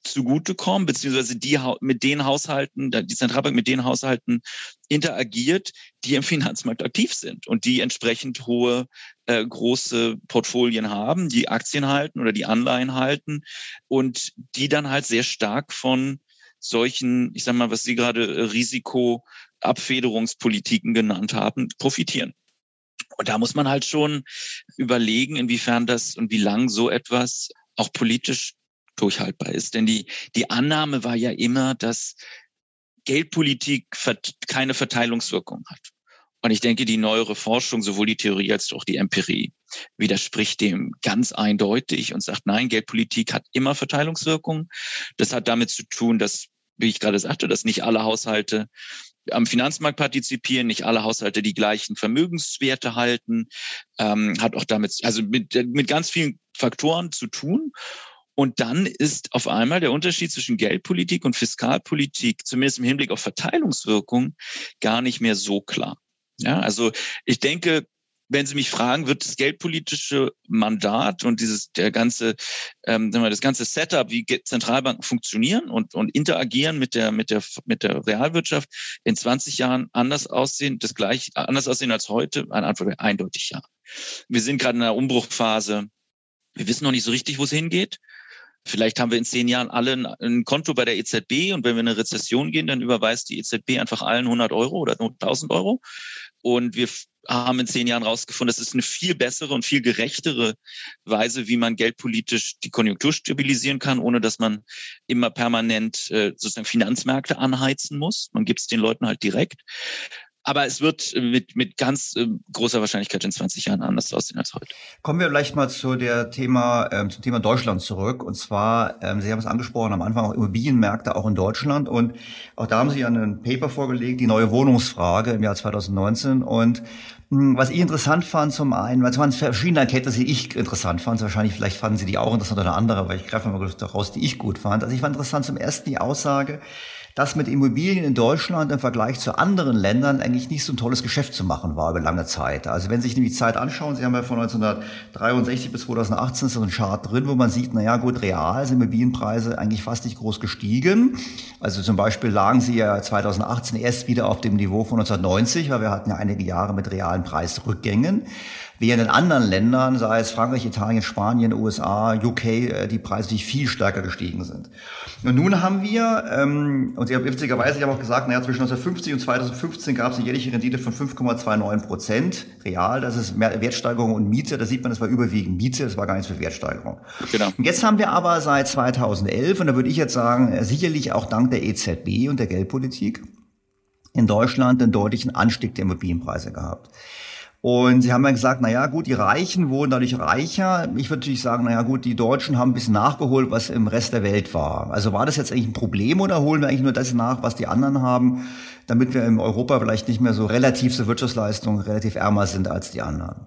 zugutekommen, beziehungsweise die mit den Haushalten, die Zentralbank mit den Haushalten interagiert, die im [laughs] Finanzmarkt aktiv sind und die entsprechend hohe äh, große Portfolien haben, die Aktien halten oder die Anleihen halten und die dann halt sehr stark von solchen, ich sag mal, was Sie gerade Risikoabfederungspolitiken genannt haben, profitieren. Und da muss man halt schon überlegen, inwiefern das und wie lang so etwas auch politisch durchhaltbar ist. Denn die, die Annahme war ja immer, dass Geldpolitik keine Verteilungswirkung hat. Und ich denke, die neuere Forschung, sowohl die Theorie als auch die Empirie, widerspricht dem ganz eindeutig und sagt, nein, Geldpolitik hat immer Verteilungswirkung. Das hat damit zu tun, dass, wie ich gerade sagte, dass nicht alle Haushalte am Finanzmarkt partizipieren, nicht alle Haushalte die gleichen Vermögenswerte halten, ähm, hat auch damit, also mit, mit ganz vielen Faktoren zu tun. Und dann ist auf einmal der Unterschied zwischen Geldpolitik und Fiskalpolitik, zumindest im Hinblick auf Verteilungswirkung, gar nicht mehr so klar. Ja, also ich denke, wenn Sie mich fragen, wird das geldpolitische Mandat und dieses der ganze, ähm, das ganze Setup, wie Zentralbanken funktionieren und, und interagieren mit der mit der mit der Realwirtschaft in 20 Jahren anders aussehen, das gleich anders aussehen als heute? Eine Antwort wäre eindeutig ja. Wir sind gerade in einer Umbruchphase. Wir wissen noch nicht so richtig, wo es hingeht. Vielleicht haben wir in zehn Jahren alle ein Konto bei der EZB und wenn wir in eine Rezession gehen, dann überweist die EZB einfach allen 100 Euro oder 1000 Euro. Und wir haben in zehn Jahren rausgefunden, das ist eine viel bessere und viel gerechtere Weise, wie man geldpolitisch die Konjunktur stabilisieren kann, ohne dass man immer permanent äh, sozusagen Finanzmärkte anheizen muss. Man gibt es den Leuten halt direkt. Aber es wird mit, mit ganz äh, großer Wahrscheinlichkeit in 20 Jahren anders aussehen als heute. Kommen wir vielleicht mal zu der Thema, ähm, zum Thema Deutschland zurück. Und zwar, ähm, Sie haben es angesprochen, am Anfang auch Immobilienmärkte auch in Deutschland. Und auch da haben Sie ein Paper vorgelegt, die neue Wohnungsfrage im Jahr 2019. Und hm, was ich interessant fand, zum einen, weil es waren verschiedene Erkenntnisse, die ich interessant fand. Wahrscheinlich, vielleicht fanden Sie die auch interessant oder andere, aber ich greife mal daraus, die ich gut fand. Also ich fand interessant zum ersten die Aussage, dass mit Immobilien in Deutschland im Vergleich zu anderen Ländern eigentlich nicht so ein tolles Geschäft zu machen war über lange Zeit. Also wenn Sie sich die Zeit anschauen, Sie haben ja von 1963 bis 2018 so ein Chart drin, wo man sieht, na ja, gut, real sind Immobilienpreise eigentlich fast nicht groß gestiegen. Also zum Beispiel lagen sie ja 2018 erst wieder auf dem Niveau von 1990, weil wir hatten ja einige Jahre mit realen Preisrückgängen. Während in anderen Ländern, sei es Frankreich, Italien, Spanien, USA, UK, äh, die Preise die viel stärker gestiegen sind. Und nun haben wir, ähm, und Sie haben witzigerweise, ich habe auch gesagt, naja, zwischen 1950 und 2015 gab es eine jährliche Rendite von 5,29 Prozent real. Das ist mehr Wertsteigerung und Miete. Da sieht man, das war überwiegend Miete, das war gar nichts für Wertsteigerung. Genau. Und jetzt haben wir aber seit 2011, und da würde ich jetzt sagen, äh, sicherlich auch dank der EZB und der Geldpolitik, in Deutschland einen deutlichen Anstieg der Immobilienpreise gehabt. Und sie haben dann gesagt, na ja, gut, die Reichen wurden dadurch reicher. Ich würde natürlich sagen, na ja, gut, die Deutschen haben ein bisschen nachgeholt, was im Rest der Welt war. Also war das jetzt eigentlich ein Problem oder holen wir eigentlich nur das nach, was die anderen haben, damit wir in Europa vielleicht nicht mehr so relativ zur Wirtschaftsleistung relativ ärmer sind als die anderen?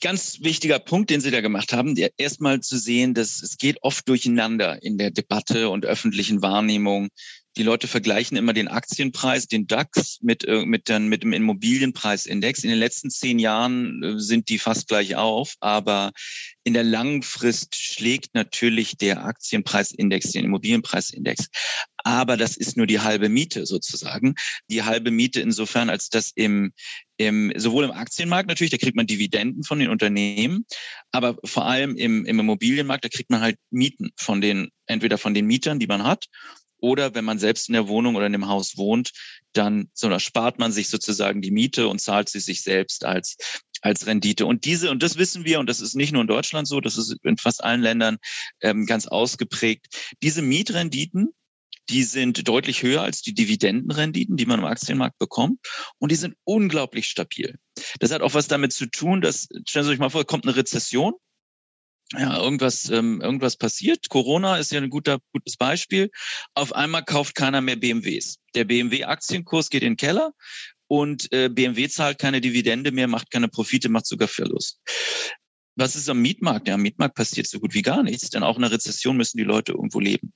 Ganz wichtiger Punkt, den Sie da gemacht haben, erstmal zu sehen, dass es geht oft durcheinander in der Debatte und öffentlichen Wahrnehmung, die Leute vergleichen immer den Aktienpreis, den DAX mit, äh, mit, dann, mit dem Immobilienpreisindex. In den letzten zehn Jahren äh, sind die fast gleich auf, aber in der langen Frist schlägt natürlich der Aktienpreisindex den Immobilienpreisindex. Aber das ist nur die halbe Miete sozusagen. Die halbe Miete insofern, als dass im, im, sowohl im Aktienmarkt natürlich, da kriegt man Dividenden von den Unternehmen, aber vor allem im, im Immobilienmarkt, da kriegt man halt Mieten von den, entweder von den Mietern, die man hat, oder wenn man selbst in der Wohnung oder in dem Haus wohnt, dann so, da spart man sich sozusagen die Miete und zahlt sie sich selbst als als Rendite. Und diese, und das wissen wir, und das ist nicht nur in Deutschland so, das ist in fast allen Ländern ähm, ganz ausgeprägt. Diese Mietrenditen, die sind deutlich höher als die Dividendenrenditen, die man im Aktienmarkt bekommt. Und die sind unglaublich stabil. Das hat auch was damit zu tun, dass, stellen Sie sich mal vor, kommt eine Rezession ja, irgendwas, ähm, irgendwas passiert. Corona ist ja ein guter, gutes Beispiel. Auf einmal kauft keiner mehr BMWs. Der BMW-Aktienkurs geht in den Keller und äh, BMW zahlt keine Dividende mehr, macht keine Profite, macht sogar Verlust. Was ist am Mietmarkt? Ja, am Mietmarkt passiert so gut wie gar nichts, denn auch in einer Rezession müssen die Leute irgendwo leben.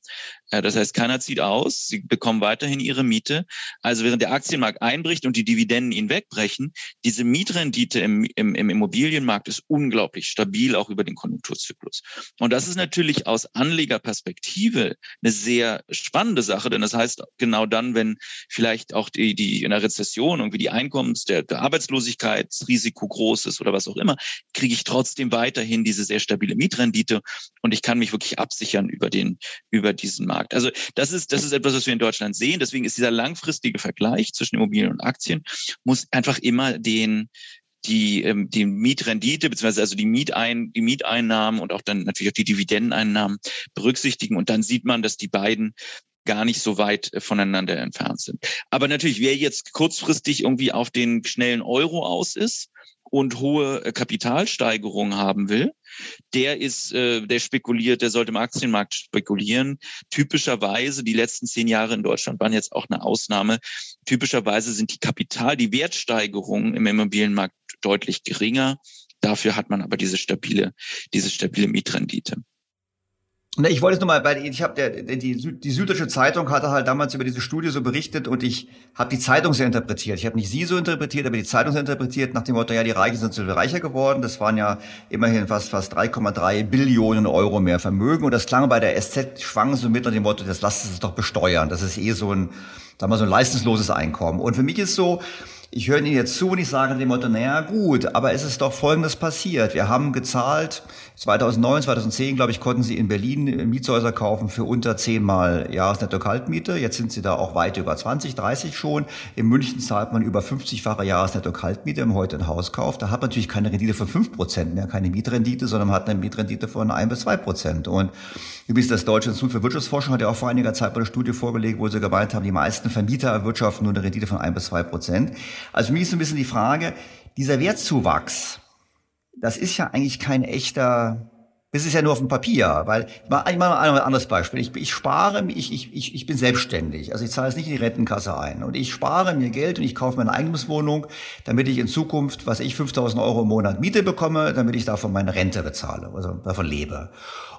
Das heißt, keiner zieht aus, sie bekommen weiterhin ihre Miete. Also während der Aktienmarkt einbricht und die Dividenden ihn wegbrechen, diese Mietrendite im, im, im Immobilienmarkt ist unglaublich stabil, auch über den Konjunkturzyklus. Und das ist natürlich aus Anlegerperspektive eine sehr spannende Sache, denn das heißt, genau dann, wenn vielleicht auch die, die in der Rezession irgendwie die Einkommens, der, der Arbeitslosigkeitsrisiko groß ist oder was auch immer, kriege ich trotzdem trotzdem weiterhin diese sehr stabile Mietrendite und ich kann mich wirklich absichern über den, über diesen Markt. Also das ist, das ist etwas, was wir in Deutschland sehen. Deswegen ist dieser langfristige Vergleich zwischen Immobilien und Aktien muss einfach immer den, die, ähm, die Mietrendite beziehungsweise also die, Mietein, die Mieteinnahmen und auch dann natürlich auch die Dividendeneinnahmen berücksichtigen. Und dann sieht man, dass die beiden gar nicht so weit äh, voneinander entfernt sind. Aber natürlich, wer jetzt kurzfristig irgendwie auf den schnellen Euro aus ist, und hohe äh, Kapitalsteigerungen haben will, der ist, äh, der spekuliert, der sollte im Aktienmarkt spekulieren. Typischerweise, die letzten zehn Jahre in Deutschland waren jetzt auch eine Ausnahme. Typischerweise sind die Kapital, die Wertsteigerungen im Immobilienmarkt deutlich geringer. Dafür hat man aber diese stabile, diese stabile Mietrendite. Ne, ich wollte es nochmal, weil ich habe die, die Süddeutsche Zeitung hatte halt damals über diese Studie so berichtet und ich habe die Zeitung sehr interpretiert. Ich habe nicht sie so interpretiert, aber die Zeitung so interpretiert nach dem Motto, ja, die Reichen sind so viel reicher geworden. Das waren ja immerhin fast fast 3,3 Billionen Euro mehr Vermögen und das klang bei der SZ schwang so mit nach dem Motto, das lasst es doch besteuern. Das ist eh so ein, sagen wir so ein leistungsloses Einkommen. Und für mich ist so, ich höre Ihnen jetzt zu und ich sage dem Motto, naja gut, aber es ist doch Folgendes passiert. Wir haben gezahlt 2009, 2010, glaube ich, konnten sie in Berlin Mietshäuser kaufen für unter 10 mal Jahresnetto-Kaltmiete. Jetzt sind sie da auch weit über 20, 30 schon. In München zahlt man über 50-fache Jahresnetto-Kaltmiete, wenn man heute ein Haus kauft. Da hat man natürlich keine Rendite von 5 Prozent mehr, keine Mietrendite, sondern man hat eine Mietrendite von 1 bis 2 Prozent. Und übrigens das Deutsche Institut für Wirtschaftsforschung hat ja auch vor einiger Zeit mal eine Studie vorgelegt, wo sie gemeint haben, die meisten Vermieter erwirtschaften nur eine Rendite von 1 bis 2 Prozent. Also für mich ist ein bisschen die Frage, dieser Wertzuwachs, das ist ja eigentlich kein echter, das ist ja nur auf dem Papier, weil, ich mache mal ein anderes Beispiel. Ich, ich spare, ich, ich, ich bin selbstständig, also ich zahle es nicht in die Rentenkasse ein und ich spare mir Geld und ich kaufe mir eine Eigentumswohnung, damit ich in Zukunft, was ich, 5000 Euro im Monat Miete bekomme, damit ich davon meine Rente bezahle, also davon lebe.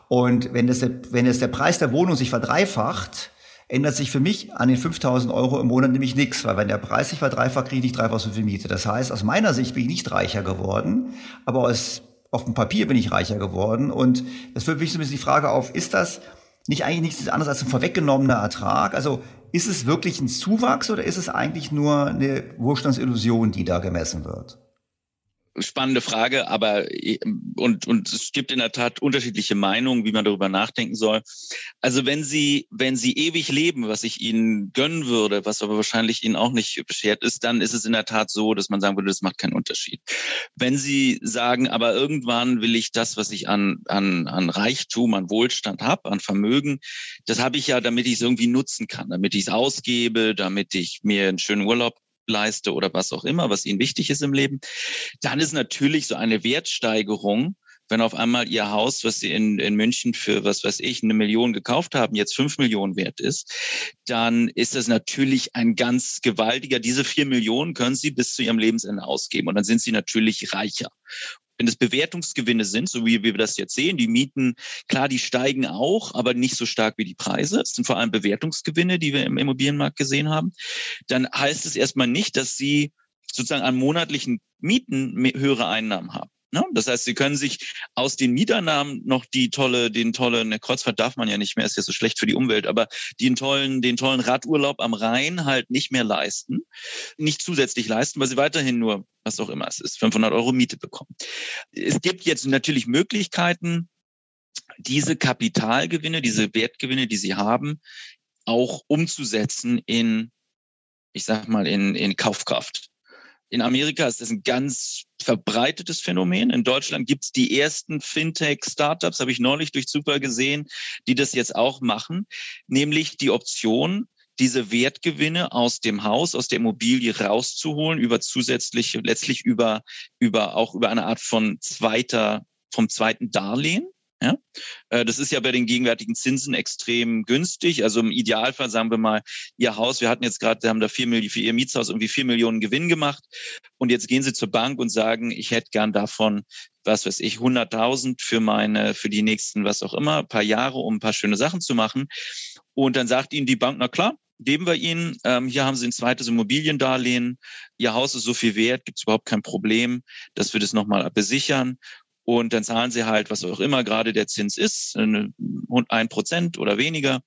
Und wenn es wenn es der Preis der Wohnung sich verdreifacht, ändert sich für mich an den 5000 Euro im Monat nämlich nichts, weil wenn der Preis sich verdreifacht, kriege ich nicht dreifach so viel Miete. Das heißt, aus meiner Sicht bin ich nicht reicher geworden, aber aus, auf dem Papier bin ich reicher geworden. Und das führt mich so ein bisschen die Frage auf, ist das nicht eigentlich nichts anderes als ein vorweggenommener Ertrag? Also ist es wirklich ein Zuwachs oder ist es eigentlich nur eine Wohlstandsillusion, die da gemessen wird? Spannende Frage, aber und, und es gibt in der Tat unterschiedliche Meinungen, wie man darüber nachdenken soll. Also wenn Sie, wenn Sie ewig leben, was ich Ihnen gönnen würde, was aber wahrscheinlich Ihnen auch nicht beschert ist, dann ist es in der Tat so, dass man sagen würde, das macht keinen Unterschied. Wenn Sie sagen, aber irgendwann will ich das, was ich an, an, an Reichtum, an Wohlstand habe, an Vermögen, das habe ich ja, damit ich es irgendwie nutzen kann, damit ich es ausgebe, damit ich mir einen schönen Urlaub leiste oder was auch immer, was ihnen wichtig ist im Leben, dann ist natürlich so eine Wertsteigerung, wenn auf einmal ihr Haus, was sie in, in München für, was weiß ich, eine Million gekauft haben, jetzt fünf Millionen wert ist, dann ist das natürlich ein ganz gewaltiger, diese vier Millionen können sie bis zu ihrem Lebensende ausgeben und dann sind sie natürlich reicher wenn es Bewertungsgewinne sind, so wie, wir das jetzt sehen, die Mieten, klar, die steigen auch, aber nicht so stark wie die Preise. Es sind vor allem Bewertungsgewinne, die wir im Immobilienmarkt gesehen haben. Dann heißt es erstmal nicht, dass sie sozusagen an monatlichen Mieten höhere Einnahmen haben. Ne? Das heißt, Sie können sich aus den Mieteinnahmen noch die tolle, den tollen, eine Kreuzfahrt darf man ja nicht mehr, ist ja so schlecht für die Umwelt, aber den tollen, den tollen Radurlaub am Rhein halt nicht mehr leisten, nicht zusätzlich leisten, weil Sie weiterhin nur, was auch immer es ist, 500 Euro Miete bekommen. Es gibt jetzt natürlich Möglichkeiten, diese Kapitalgewinne, diese Wertgewinne, die Sie haben, auch umzusetzen in, ich sag mal, in, in Kaufkraft. In Amerika ist das ein ganz verbreitetes Phänomen. In Deutschland gibt es die ersten Fintech-Startups, habe ich neulich durch Zufall gesehen, die das jetzt auch machen, nämlich die Option, diese Wertgewinne aus dem Haus, aus der Immobilie rauszuholen, über zusätzliche, letztlich über, über auch über eine Art von zweiter, vom zweiten Darlehen. Ja? Äh, das ist ja bei den gegenwärtigen Zinsen extrem günstig. Also im Idealfall sagen wir mal, Ihr Haus, wir hatten jetzt gerade, Sie haben da vier Millionen für Ihr Mietshaus irgendwie vier Millionen Gewinn gemacht. Und jetzt gehen Sie zur Bank und sagen, ich hätte gern davon, was weiß ich, 100.000 für meine, für die nächsten, was auch immer, paar Jahre, um ein paar schöne Sachen zu machen. Und dann sagt Ihnen die Bank, na klar, geben wir Ihnen. Ähm, hier haben Sie ein zweites Immobiliendarlehen. Ihr Haus ist so viel wert, gibt es überhaupt kein Problem, dass wir das nochmal besichern. Und dann zahlen sie halt, was auch immer gerade der Zins ist, ein Prozent oder weniger.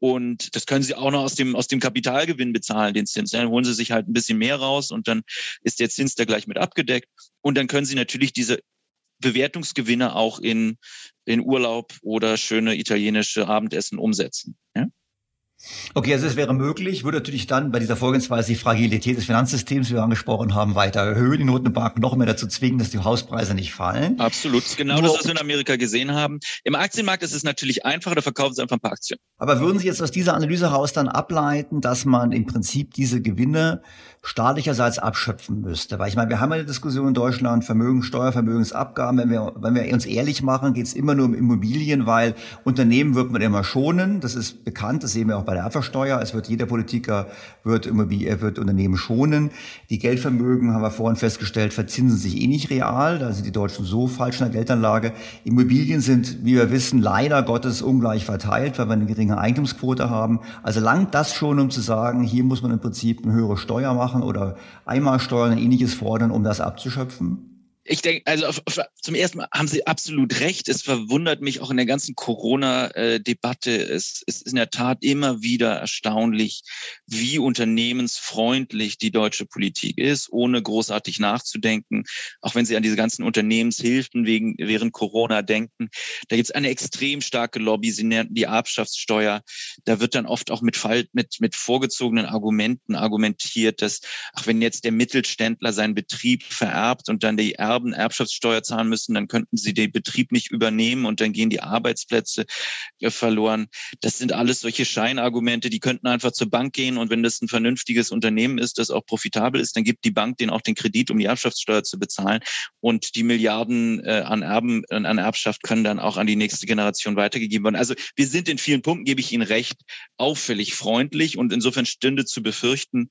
Und das können sie auch noch aus dem, aus dem Kapitalgewinn bezahlen, den Zins. Dann holen sie sich halt ein bisschen mehr raus und dann ist der Zins da gleich mit abgedeckt. Und dann können sie natürlich diese Bewertungsgewinne auch in, in Urlaub oder schöne italienische Abendessen umsetzen. Ja? Okay, also es wäre möglich, würde natürlich dann bei dieser Vorgehensweise die Fragilität des Finanzsystems, wie wir angesprochen haben, weiter erhöhen, die Notenbank noch mehr dazu zwingen, dass die Hauspreise nicht fallen. Absolut, genau Nur, das, was wir in Amerika gesehen haben. Im Aktienmarkt ist es natürlich einfacher, da verkaufen sie einfach ein paar Aktien. Aber würden Sie jetzt aus dieser Analyse heraus dann ableiten, dass man im Prinzip diese Gewinne staatlicherseits abschöpfen müsste? Weil ich meine, wir haben eine Diskussion in Deutschland, Vermögenssteuer, Vermögensabgaben. Wenn wir, wenn wir uns ehrlich machen, geht es immer nur um Immobilien, weil Unternehmen wird man immer schonen. Das ist bekannt, das sehen wir auch bei der Erbversteuer. Es wird jeder Politiker wird, Immobilien, wird Unternehmen schonen. Die Geldvermögen, haben wir vorhin festgestellt, verzinsen sich eh nicht real. Da sind die Deutschen so falsch in der Geldanlage. Immobilien sind, wie wir wissen, leider Gottes ungleich verteilt, weil wir eine geringe Eigentumsquote haben. Also langt das schon, um zu sagen, hier muss man im Prinzip eine höhere Steuer machen oder Einmalsteuern und ähnliches fordern, um das abzuschöpfen? Ich denke, also auf, auf, zum ersten Mal haben Sie absolut recht. Es verwundert mich auch in der ganzen Corona-Debatte. Es, es ist in der Tat immer wieder erstaunlich, wie unternehmensfreundlich die deutsche Politik ist, ohne großartig nachzudenken. Auch wenn Sie an diese ganzen Unternehmenshilfen wegen, während Corona denken. Da gibt es eine extrem starke Lobby. Sie nennen die Erbschaftssteuer. Da wird dann oft auch mit, mit, mit vorgezogenen Argumenten argumentiert, dass, ach, wenn jetzt der Mittelständler seinen Betrieb vererbt und dann die Erben Erben Erbschaftssteuer zahlen müssen, dann könnten sie den Betrieb nicht übernehmen und dann gehen die Arbeitsplätze äh, verloren. Das sind alles solche Scheinargumente, die könnten einfach zur Bank gehen und wenn das ein vernünftiges Unternehmen ist, das auch profitabel ist, dann gibt die Bank denen auch den Kredit, um die Erbschaftssteuer zu bezahlen und die Milliarden äh, an Erben, an Erbschaft können dann auch an die nächste Generation weitergegeben werden. Also wir sind in vielen Punkten, gebe ich Ihnen recht, auffällig freundlich und insofern stünde zu befürchten,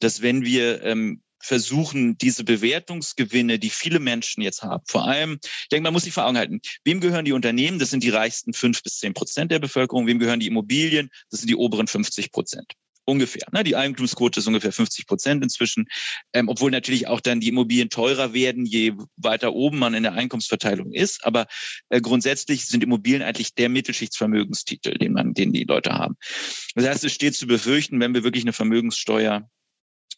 dass wenn wir ähm, versuchen, diese Bewertungsgewinne, die viele Menschen jetzt haben, vor allem, ich denke, man muss sich vor Augen halten, wem gehören die Unternehmen? Das sind die reichsten fünf bis zehn Prozent der Bevölkerung. Wem gehören die Immobilien? Das sind die oberen 50 Prozent. Ungefähr. Ne? Die Eigentumsquote ist ungefähr 50 Prozent inzwischen, ähm, obwohl natürlich auch dann die Immobilien teurer werden, je weiter oben man in der Einkommensverteilung ist. Aber äh, grundsätzlich sind Immobilien eigentlich der Mittelschichtsvermögenstitel, den man, den die Leute haben. Das heißt, es steht zu befürchten, wenn wir wirklich eine Vermögenssteuer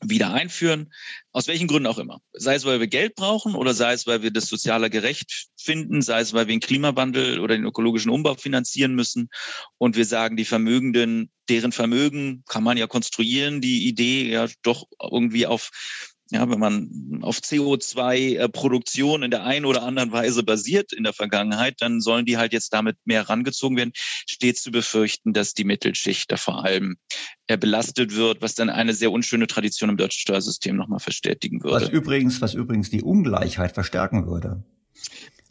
wieder einführen, aus welchen Gründen auch immer. Sei es, weil wir Geld brauchen oder sei es, weil wir das sozialer gerecht finden, sei es, weil wir den Klimawandel oder den ökologischen Umbau finanzieren müssen und wir sagen, die Vermögenden, deren Vermögen kann man ja konstruieren, die Idee ja doch irgendwie auf ja, wenn man auf CO2-Produktion in der einen oder anderen Weise basiert in der Vergangenheit, dann sollen die halt jetzt damit mehr rangezogen werden. Steht zu befürchten, dass die Mittelschicht da vor allem belastet wird, was dann eine sehr unschöne Tradition im deutschen Steuersystem nochmal verstetigen würde. Was übrigens, was übrigens die Ungleichheit verstärken würde.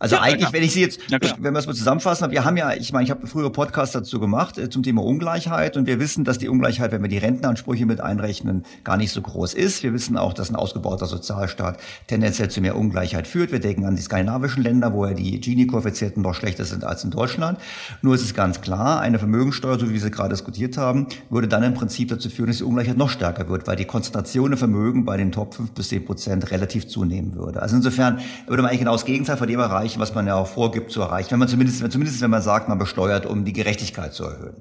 Also ja, eigentlich, wenn ich sie jetzt, wenn wir es mal zusammenfassen, wir haben ja, ich meine, ich habe frühere Podcasts dazu gemacht äh, zum Thema Ungleichheit und wir wissen, dass die Ungleichheit, wenn wir die Rentenansprüche mit einrechnen, gar nicht so groß ist. Wir wissen auch, dass ein ausgebauter Sozialstaat tendenziell zu mehr Ungleichheit führt. Wir denken an die skandinavischen Länder, wo ja die Gini-Koeffizienten noch schlechter sind als in Deutschland. Nur ist es ganz klar, eine Vermögensteuer, so wie wir sie gerade diskutiert haben, würde dann im Prinzip dazu führen, dass die Ungleichheit noch stärker wird, weil die Konzentration der Vermögen bei den Top 5 bis 10 Prozent relativ zunehmen würde. Also insofern würde man eigentlich genau das Gegenteil von dem erreichen, erreichen, was man ja auch vorgibt zu erreichen. Wenn man zumindest, zumindest wenn man sagt, man besteuert, um die Gerechtigkeit zu erhöhen.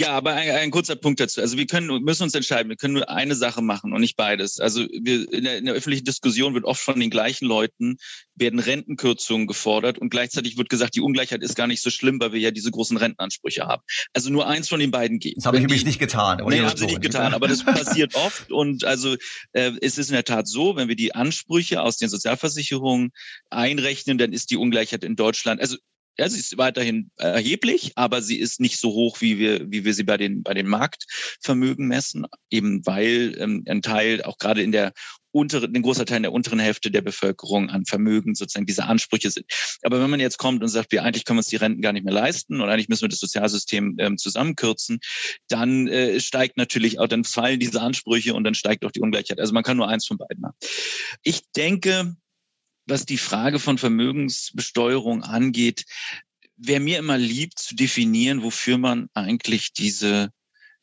Ja, aber ein, ein, kurzer Punkt dazu. Also wir können, müssen uns entscheiden. Wir können nur eine Sache machen und nicht beides. Also wir, in, der, in der öffentlichen Diskussion wird oft von den gleichen Leuten werden Rentenkürzungen gefordert und gleichzeitig wird gesagt, die Ungleichheit ist gar nicht so schlimm, weil wir ja diese großen Rentenansprüche haben. Also nur eins von den beiden geht. Das habe ich übrigens nicht getan. Nee, haben Sie nicht getan, aber das passiert oft und also äh, es ist in der Tat so, wenn wir die Ansprüche aus den Sozialversicherungen einrechnen, dann ist die Ungleichheit in Deutschland, also ja, sie ist weiterhin erheblich, aber sie ist nicht so hoch, wie wir, wie wir sie bei den, bei den Marktvermögen messen, eben weil ähm, ein Teil auch gerade in der unteren, den großer Teil in der unteren Hälfte der Bevölkerung an Vermögen sozusagen diese Ansprüche sind. Aber wenn man jetzt kommt und sagt, wir eigentlich können uns die Renten gar nicht mehr leisten und eigentlich müssen wir das Sozialsystem ähm, zusammenkürzen, dann äh, steigt natürlich auch, dann fallen diese Ansprüche und dann steigt auch die Ungleichheit. Also man kann nur eins von beiden machen. Ich denke, was die Frage von Vermögensbesteuerung angeht, wäre mir immer lieb zu definieren, wofür man eigentlich diese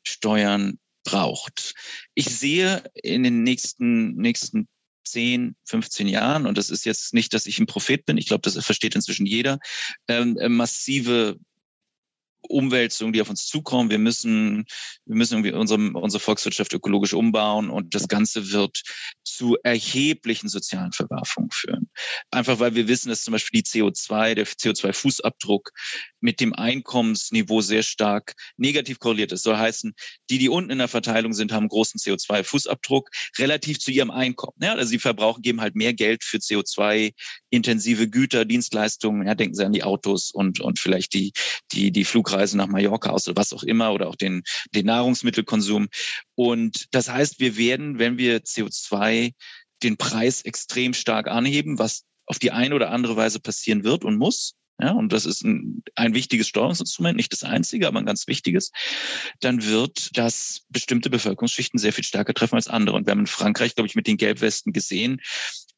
Steuern braucht. Ich sehe in den nächsten, nächsten 10, 15 Jahren, und das ist jetzt nicht, dass ich ein Prophet bin, ich glaube, das versteht inzwischen jeder, ähm, massive Umwälzungen, die auf uns zukommen. Wir müssen, wir müssen irgendwie unsere, unsere Volkswirtschaft ökologisch umbauen und das Ganze wird zu erheblichen sozialen Verwerfungen führen. Einfach weil wir wissen, dass zum Beispiel die CO2, der CO2-Fußabdruck mit dem Einkommensniveau sehr stark negativ korreliert ist. Soll heißen, die, die unten in der Verteilung sind, haben großen CO2-Fußabdruck relativ zu ihrem Einkommen. Ja, also sie verbrauchen, geben halt mehr Geld für CO2-intensive Güter, Dienstleistungen. Ja, denken Sie an die Autos und, und vielleicht die, die, die Flugreise nach Mallorca aus oder was auch immer oder auch den, den Nahrungsmittelkonsum. Und das heißt, wir werden, wenn wir CO2 den Preis extrem stark anheben, was auf die eine oder andere Weise passieren wird und muss, ja, und das ist ein, ein wichtiges Steuerungsinstrument, nicht das einzige, aber ein ganz wichtiges, dann wird das bestimmte Bevölkerungsschichten sehr viel stärker treffen als andere. Und wir haben in Frankreich, glaube ich, mit den Gelbwesten gesehen,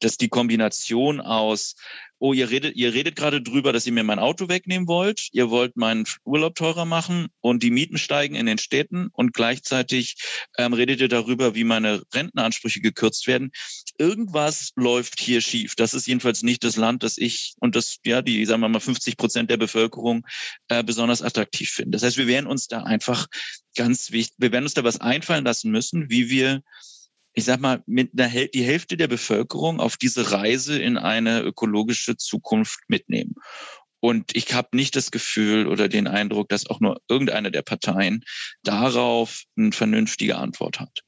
dass die Kombination aus oh, ihr redet, ihr redet gerade drüber, dass ihr mir mein Auto wegnehmen wollt, ihr wollt meinen Urlaub teurer machen und die Mieten steigen in den Städten und gleichzeitig ähm, redet ihr darüber, wie meine Rentenansprüche gekürzt werden. Irgendwas läuft hier schief. Das ist jedenfalls nicht das Land, das ich und das, ja, die, sagen wir mal, 50 Prozent der Bevölkerung äh, besonders attraktiv finden. Das heißt, wir werden uns da einfach ganz wichtig, wir werden uns da was einfallen lassen müssen, wie wir ich sag mal, mit einer, die Hälfte der Bevölkerung auf diese Reise in eine ökologische Zukunft mitnehmen. Und ich habe nicht das Gefühl oder den Eindruck, dass auch nur irgendeine der Parteien darauf eine vernünftige Antwort hat.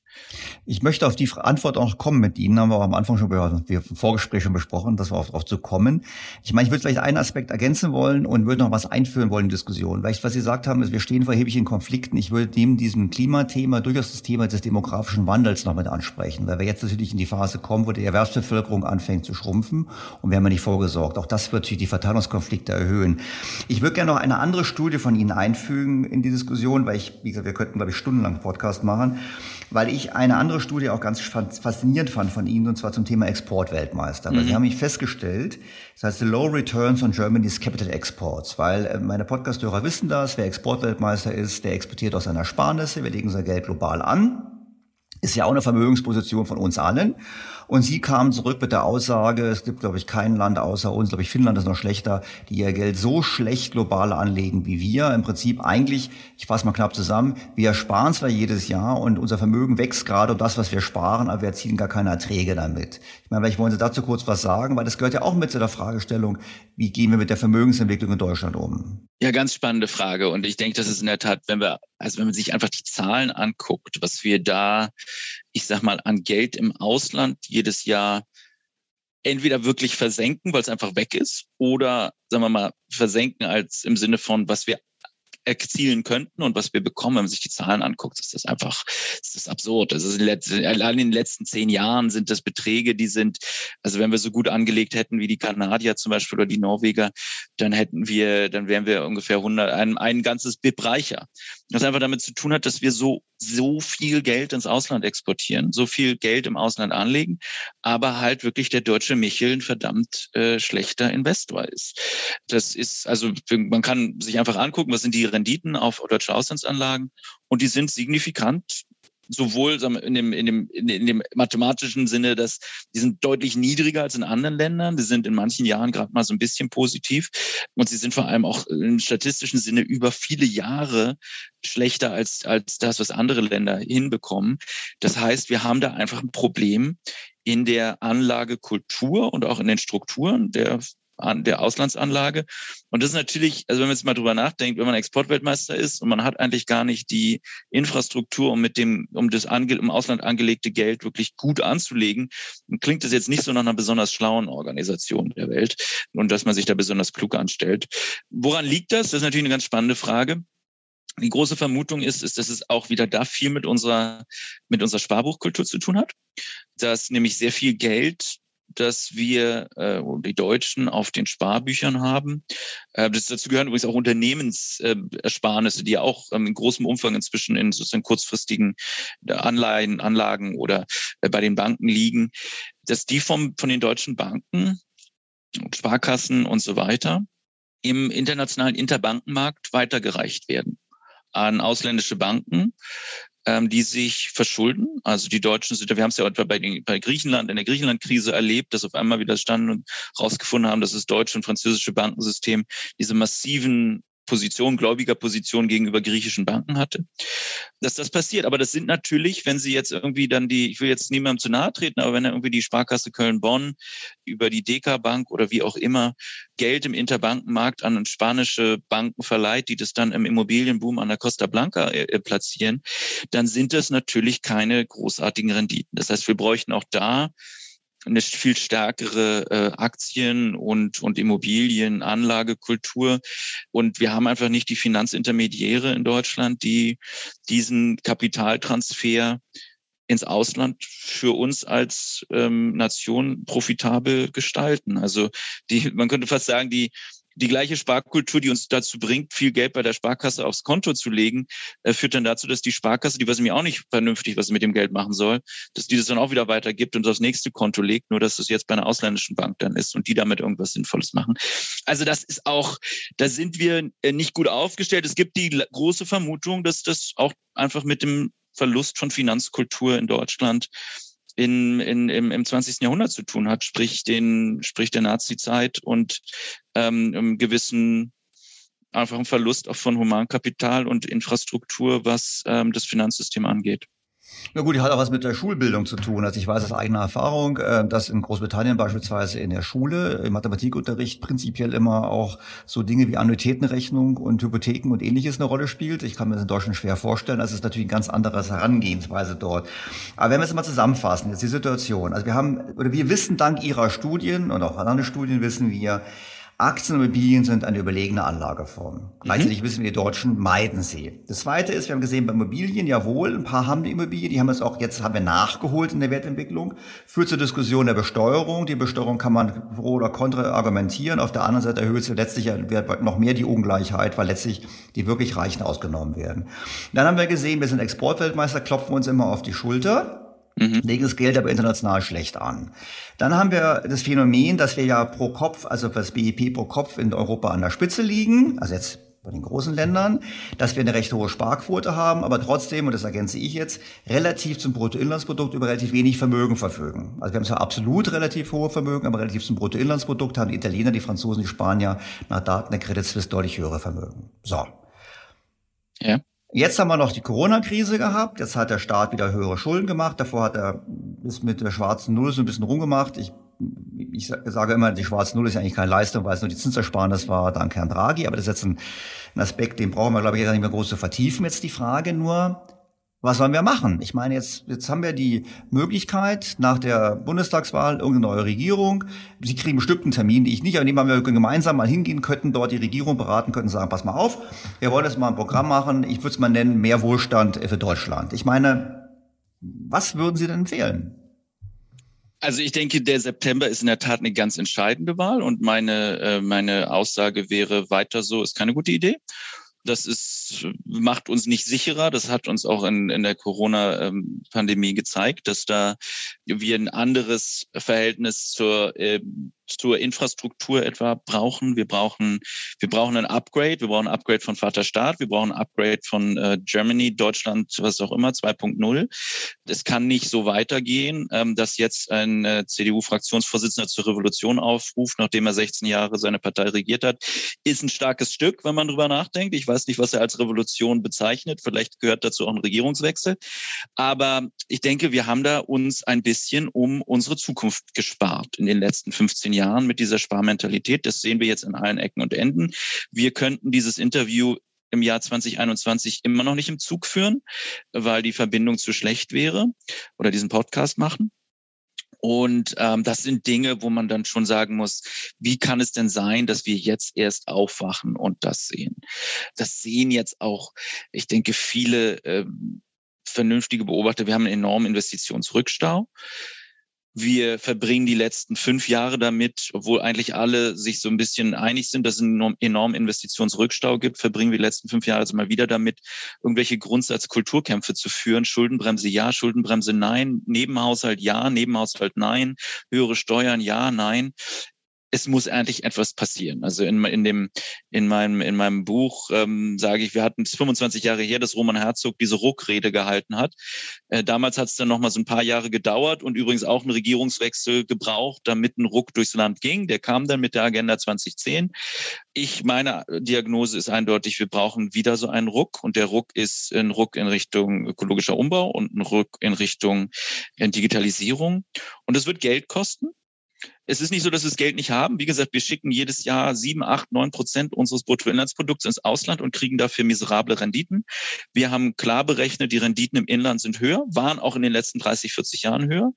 Ich möchte auf die Antwort auch noch kommen mit Ihnen, haben wir auch am Anfang schon wir im Vorgespräch schon besprochen, dass wir darauf zu kommen. Ich meine, ich würde vielleicht einen Aspekt ergänzen wollen und würde noch was einführen wollen in die Diskussion. Vielleicht, was Sie gesagt haben, ist, wir stehen vor erheblichen Konflikten. Ich würde neben diesem Klimathema durchaus das Thema des demografischen Wandels noch mit ansprechen, weil wir jetzt natürlich in die Phase kommen, wo die Erwerbsbevölkerung anfängt zu schrumpfen und wir haben ja nicht vorgesorgt. Auch das wird natürlich die Verteilungskonflikte erhöhen. Ich würde gerne noch eine andere Studie von Ihnen einfügen in die Diskussion, weil ich, wie gesagt, wir könnten, glaube ich, stundenlang Podcast machen weil ich eine andere Studie auch ganz faszinierend fand von Ihnen, und zwar zum Thema Exportweltmeister. Mhm. Sie haben mich festgestellt, das heißt The Low Returns on Germany's Capital Exports, weil äh, meine Podcasthörer wissen das, wer Exportweltmeister ist, der exportiert aus seiner Ersparnisse, wir legen unser Geld global an. Ist ja auch eine Vermögensposition von uns allen. Und sie kamen zurück mit der Aussage, es gibt, glaube ich, kein Land außer uns, glaube ich, Finnland ist noch schlechter, die ihr Geld so schlecht global anlegen wie wir. Im Prinzip eigentlich, ich fasse mal knapp zusammen, wir sparen zwar jedes Jahr und unser Vermögen wächst gerade um das, was wir sparen, aber wir erzielen gar keine Erträge damit. Ich meine, vielleicht wollen Sie dazu kurz was sagen, weil das gehört ja auch mit zu der Fragestellung, wie gehen wir mit der Vermögensentwicklung in Deutschland um? Ja, ganz spannende Frage. Und ich denke, das ist in der Tat, wenn wir, also wenn man sich einfach die Zahlen anguckt, was wir da, ich sag mal, an Geld im Ausland jedes Jahr entweder wirklich versenken, weil es einfach weg ist, oder sagen wir mal versenken als im Sinne von, was wir erzielen könnten und was wir bekommen, wenn man sich die Zahlen anguckt, ist das einfach, ist das absurd. Also allein in den letzten zehn Jahren sind das Beträge, die sind, also wenn wir so gut angelegt hätten wie die Kanadier zum Beispiel oder die Norweger, dann hätten wir, dann wären wir ungefähr 100, ein, ein ganzes BIP reicher. Was einfach damit zu tun hat, dass wir so, so viel Geld ins Ausland exportieren, so viel Geld im Ausland anlegen, aber halt wirklich der deutsche Michel ein verdammt äh, schlechter Investor ist. Das ist, also man kann sich einfach angucken, was sind die Renditen auf deutsche Auslandsanlagen und die sind signifikant sowohl in dem, in, dem, in dem mathematischen Sinne, dass die sind deutlich niedriger als in anderen Ländern. Die sind in manchen Jahren gerade mal so ein bisschen positiv. Und sie sind vor allem auch im statistischen Sinne über viele Jahre schlechter als, als das, was andere Länder hinbekommen. Das heißt, wir haben da einfach ein Problem in der Anlagekultur und auch in den Strukturen der an der Auslandsanlage. Und das ist natürlich, also wenn man jetzt mal drüber nachdenkt, wenn man Exportweltmeister ist und man hat eigentlich gar nicht die Infrastruktur, um mit dem, um das ange, im Ausland angelegte Geld wirklich gut anzulegen, dann klingt das jetzt nicht so nach einer besonders schlauen Organisation der Welt und dass man sich da besonders klug anstellt. Woran liegt das? Das ist natürlich eine ganz spannende Frage. Die große Vermutung ist, ist, dass es auch wieder da viel mit unserer, mit unserer Sparbuchkultur zu tun hat, dass nämlich sehr viel Geld dass wir äh, die Deutschen auf den Sparbüchern haben. Äh, das, dazu gehören übrigens auch Unternehmensersparnisse, die ja auch ähm, in großem Umfang inzwischen in sozusagen kurzfristigen äh, Anleihen, Anlagen oder äh, bei den Banken liegen, dass die vom, von den deutschen Banken, Sparkassen und so weiter im internationalen Interbankenmarkt weitergereicht werden an ausländische Banken, ähm, die sich verschulden. Also die Deutschen sind, wir haben es ja etwa bei, den, bei Griechenland, in der Griechenland-Krise erlebt, dass auf einmal wieder standen und rausgefunden haben, dass das deutsche und französische Bankensystem diese massiven Position, gläubiger Position gegenüber griechischen Banken hatte, dass das passiert. Aber das sind natürlich, wenn Sie jetzt irgendwie dann die, ich will jetzt niemandem zu nahe treten, aber wenn er irgendwie die Sparkasse Köln-Bonn über die DK Bank oder wie auch immer Geld im Interbankenmarkt an spanische Banken verleiht, die das dann im Immobilienboom an der Costa Blanca äh, äh, platzieren, dann sind das natürlich keine großartigen Renditen. Das heißt, wir bräuchten auch da eine viel stärkere äh, Aktien- und, und Immobilienanlagekultur. Und wir haben einfach nicht die Finanzintermediäre in Deutschland, die diesen Kapitaltransfer ins Ausland für uns als ähm, Nation profitabel gestalten. Also die, man könnte fast sagen, die die gleiche Sparkultur, die uns dazu bringt, viel Geld bei der Sparkasse aufs Konto zu legen, äh, führt dann dazu, dass die Sparkasse, die weiß mir auch nicht vernünftig, was sie mit dem Geld machen soll, dass die das dann auch wieder weitergibt und aufs nächste Konto legt, nur dass das jetzt bei einer ausländischen Bank dann ist und die damit irgendwas Sinnvolles machen. Also das ist auch, da sind wir äh, nicht gut aufgestellt. Es gibt die große Vermutung, dass das auch einfach mit dem Verlust von Finanzkultur in Deutschland in, in, im, im 20. Jahrhundert zu tun hat, sprich den, sprich der Nazi-Zeit und ähm, einem gewissen einfach ein Verlust auch von Humankapital und Infrastruktur, was ähm, das Finanzsystem angeht. Na gut, die hat auch was mit der Schulbildung zu tun. Also ich weiß aus eigener Erfahrung, äh, dass in Großbritannien beispielsweise in der Schule im Mathematikunterricht prinzipiell immer auch so Dinge wie Annuitätenrechnung und Hypotheken und ähnliches eine Rolle spielt. Ich kann mir das in Deutschland schwer vorstellen. Das ist natürlich ein ganz anderes Herangehensweise dort. Aber wenn wir es mal zusammenfassen, jetzt die Situation. Also wir haben, oder wir wissen dank Ihrer Studien und auch anderen Studien wissen wir, Aktien und Immobilien sind eine überlegene Anlageform. Gleichzeitig mhm. wissen wir, die Deutschen meiden sie. Das zweite ist, wir haben gesehen, bei Immobilien, jawohl, ein paar haben die Immobilien, die haben es auch jetzt, haben wir nachgeholt in der Wertentwicklung, führt zur Diskussion der Besteuerung. Die Besteuerung kann man pro oder contra argumentieren. Auf der anderen Seite erhöht sie letztlich noch mehr die Ungleichheit, weil letztlich die wirklich Reichen ausgenommen werden. Dann haben wir gesehen, wir sind Exportweltmeister, klopfen uns immer auf die Schulter mhm. legen das Geld aber international schlecht an. Dann haben wir das Phänomen, dass wir ja pro Kopf, also das BIP pro Kopf in Europa an der Spitze liegen, also jetzt bei den großen Ländern, dass wir eine recht hohe Sparquote haben, aber trotzdem, und das ergänze ich jetzt, relativ zum Bruttoinlandsprodukt über relativ wenig Vermögen verfügen. Also wir haben zwar absolut relativ hohe Vermögen, aber relativ zum Bruttoinlandsprodukt haben die Italiener, die Franzosen, die Spanier nach Daten der Credit Suisse deutlich höhere Vermögen. So. Ja. Jetzt haben wir noch die Corona-Krise gehabt. Jetzt hat der Staat wieder höhere Schulden gemacht. Davor hat er bis mit der schwarzen Null so ein bisschen rumgemacht. Ich, ich sage immer, die schwarze Null ist ja eigentlich keine Leistung, weil es nur die Zinsersparnis war dank Herrn Draghi. Aber das ist jetzt ein, ein Aspekt, den brauchen wir, glaube ich, jetzt nicht mehr groß zu vertiefen. Jetzt die Frage nur, was sollen wir machen? Ich meine, jetzt, jetzt haben wir die Möglichkeit, nach der Bundestagswahl irgendeine neue Regierung. Sie kriegen bestimmt einen Termin, die ich nicht, aber nehmen wir gemeinsam mal hingehen könnten, dort die Regierung beraten könnten, sagen, pass mal auf, wir wollen jetzt mal ein Programm machen, ich würde es mal nennen, mehr Wohlstand für Deutschland. Ich meine, was würden Sie denn empfehlen? Also ich denke, der September ist in der Tat eine ganz entscheidende Wahl und meine, äh, meine Aussage wäre, weiter so ist keine gute Idee. Das ist, macht uns nicht sicherer. Das hat uns auch in, in der Corona-Pandemie gezeigt, dass da wir ein anderes Verhältnis zur ähm, zur Infrastruktur etwa brauchen. Wir brauchen, wir brauchen ein Upgrade. Wir brauchen ein Upgrade von Vaterstaat. Wir brauchen ein Upgrade von äh, Germany, Deutschland, was auch immer, 2.0. Es kann nicht so weitergehen, ähm, dass jetzt ein äh, CDU-Fraktionsvorsitzender zur Revolution aufruft, nachdem er 16 Jahre seine Partei regiert hat. Ist ein starkes Stück, wenn man drüber nachdenkt. Ich weiß nicht, was er als Revolution bezeichnet. Vielleicht gehört dazu auch ein Regierungswechsel. Aber ich denke, wir haben da uns ein bisschen um unsere Zukunft gespart in den letzten 15 Jahren. Jahren mit dieser Sparmentalität. Das sehen wir jetzt in allen Ecken und Enden. Wir könnten dieses Interview im Jahr 2021 immer noch nicht im Zug führen, weil die Verbindung zu schlecht wäre oder diesen Podcast machen. Und ähm, das sind Dinge, wo man dann schon sagen muss, wie kann es denn sein, dass wir jetzt erst aufwachen und das sehen? Das sehen jetzt auch, ich denke, viele ähm, vernünftige Beobachter. Wir haben einen enormen Investitionsrückstau. Wir verbringen die letzten fünf Jahre damit, obwohl eigentlich alle sich so ein bisschen einig sind, dass es einen enormen Investitionsrückstau gibt, verbringen wir die letzten fünf Jahre also mal wieder damit, irgendwelche Grundsatzkulturkämpfe zu führen. Schuldenbremse ja, Schuldenbremse nein, Nebenhaushalt ja, Nebenhaushalt nein, höhere Steuern ja, nein es muss eigentlich etwas passieren. Also in, in dem in meinem in meinem Buch ähm, sage ich, wir hatten es 25 Jahre her, dass Roman Herzog diese Ruckrede gehalten hat. Äh, damals hat es dann noch mal so ein paar Jahre gedauert und übrigens auch einen Regierungswechsel gebraucht, damit ein Ruck durchs Land ging. Der kam dann mit der Agenda 2010. Ich meine Diagnose ist eindeutig, wir brauchen wieder so einen Ruck und der Ruck ist ein Ruck in Richtung ökologischer Umbau und ein Ruck in Richtung äh, Digitalisierung und es wird Geld kosten. Es ist nicht so, dass wir das Geld nicht haben. Wie gesagt, wir schicken jedes Jahr sieben, acht, neun Prozent unseres Bruttoinlandsprodukts ins Ausland und kriegen dafür miserable Renditen. Wir haben klar berechnet, die Renditen im Inland sind höher, waren auch in den letzten 30, 40 Jahren höher.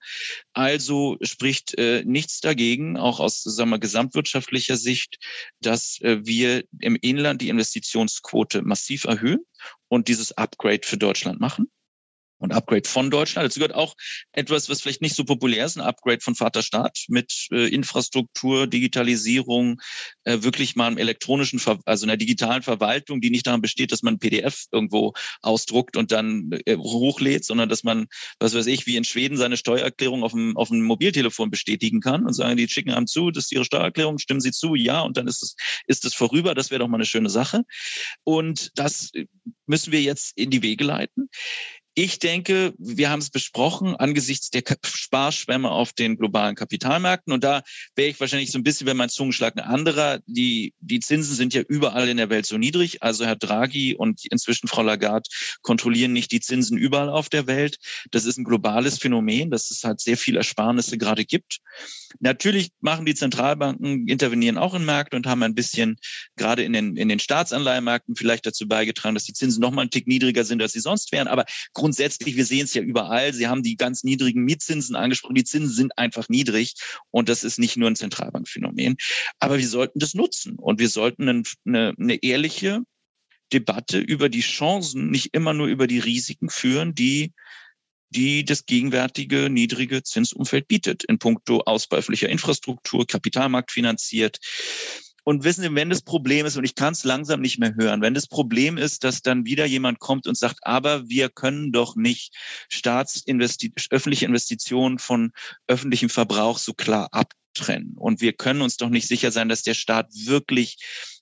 Also spricht äh, nichts dagegen, auch aus sagen wir, gesamtwirtschaftlicher Sicht, dass äh, wir im Inland die Investitionsquote massiv erhöhen und dieses Upgrade für Deutschland machen. Und Upgrade von Deutschland. Dazu gehört auch etwas, was vielleicht nicht so populär ist, ein Upgrade von Vaterstaat mit äh, Infrastruktur, Digitalisierung, äh, wirklich mal einem elektronischen, Ver also einer digitalen Verwaltung, die nicht daran besteht, dass man PDF irgendwo ausdruckt und dann äh, hochlädt, sondern dass man, was weiß ich, wie in Schweden seine Steuererklärung auf dem, auf dem Mobiltelefon bestätigen kann und sagen, die schicken einem zu, das ist ihre Steuererklärung, stimmen sie zu, ja, und dann ist es, ist es vorüber. Das wäre doch mal eine schöne Sache. Und das müssen wir jetzt in die Wege leiten. Ich denke, wir haben es besprochen angesichts der Sparschwämme auf den globalen Kapitalmärkten. Und da wäre ich wahrscheinlich so ein bisschen, wenn mein Zungenschlag ein anderer. Die, die Zinsen sind ja überall in der Welt so niedrig. Also Herr Draghi und inzwischen Frau Lagarde kontrollieren nicht die Zinsen überall auf der Welt. Das ist ein globales Phänomen, dass es halt sehr viel Ersparnisse gerade gibt. Natürlich machen die Zentralbanken, intervenieren auch in Märkte und haben ein bisschen gerade in den, in den Staatsanleihenmärkten vielleicht dazu beigetragen, dass die Zinsen noch mal einen Tick niedriger sind, als sie sonst wären. Aber grundsätzlich, wir sehen es ja überall. Sie haben die ganz niedrigen Mietzinsen angesprochen. Die Zinsen sind einfach niedrig und das ist nicht nur ein Zentralbankphänomen. Aber wir sollten das nutzen und wir sollten eine, eine ehrliche Debatte über die Chancen, nicht immer nur über die Risiken führen, die die das gegenwärtige niedrige Zinsumfeld bietet in puncto Ausbau öffentlicher Infrastruktur, Kapitalmarkt finanziert, und wissen Sie, wenn das Problem ist, und ich kann es langsam nicht mehr hören, wenn das Problem ist, dass dann wieder jemand kommt und sagt, aber wir können doch nicht Staatsinvesti öffentliche Investitionen von öffentlichem Verbrauch so klar abtrennen. Und wir können uns doch nicht sicher sein, dass der Staat wirklich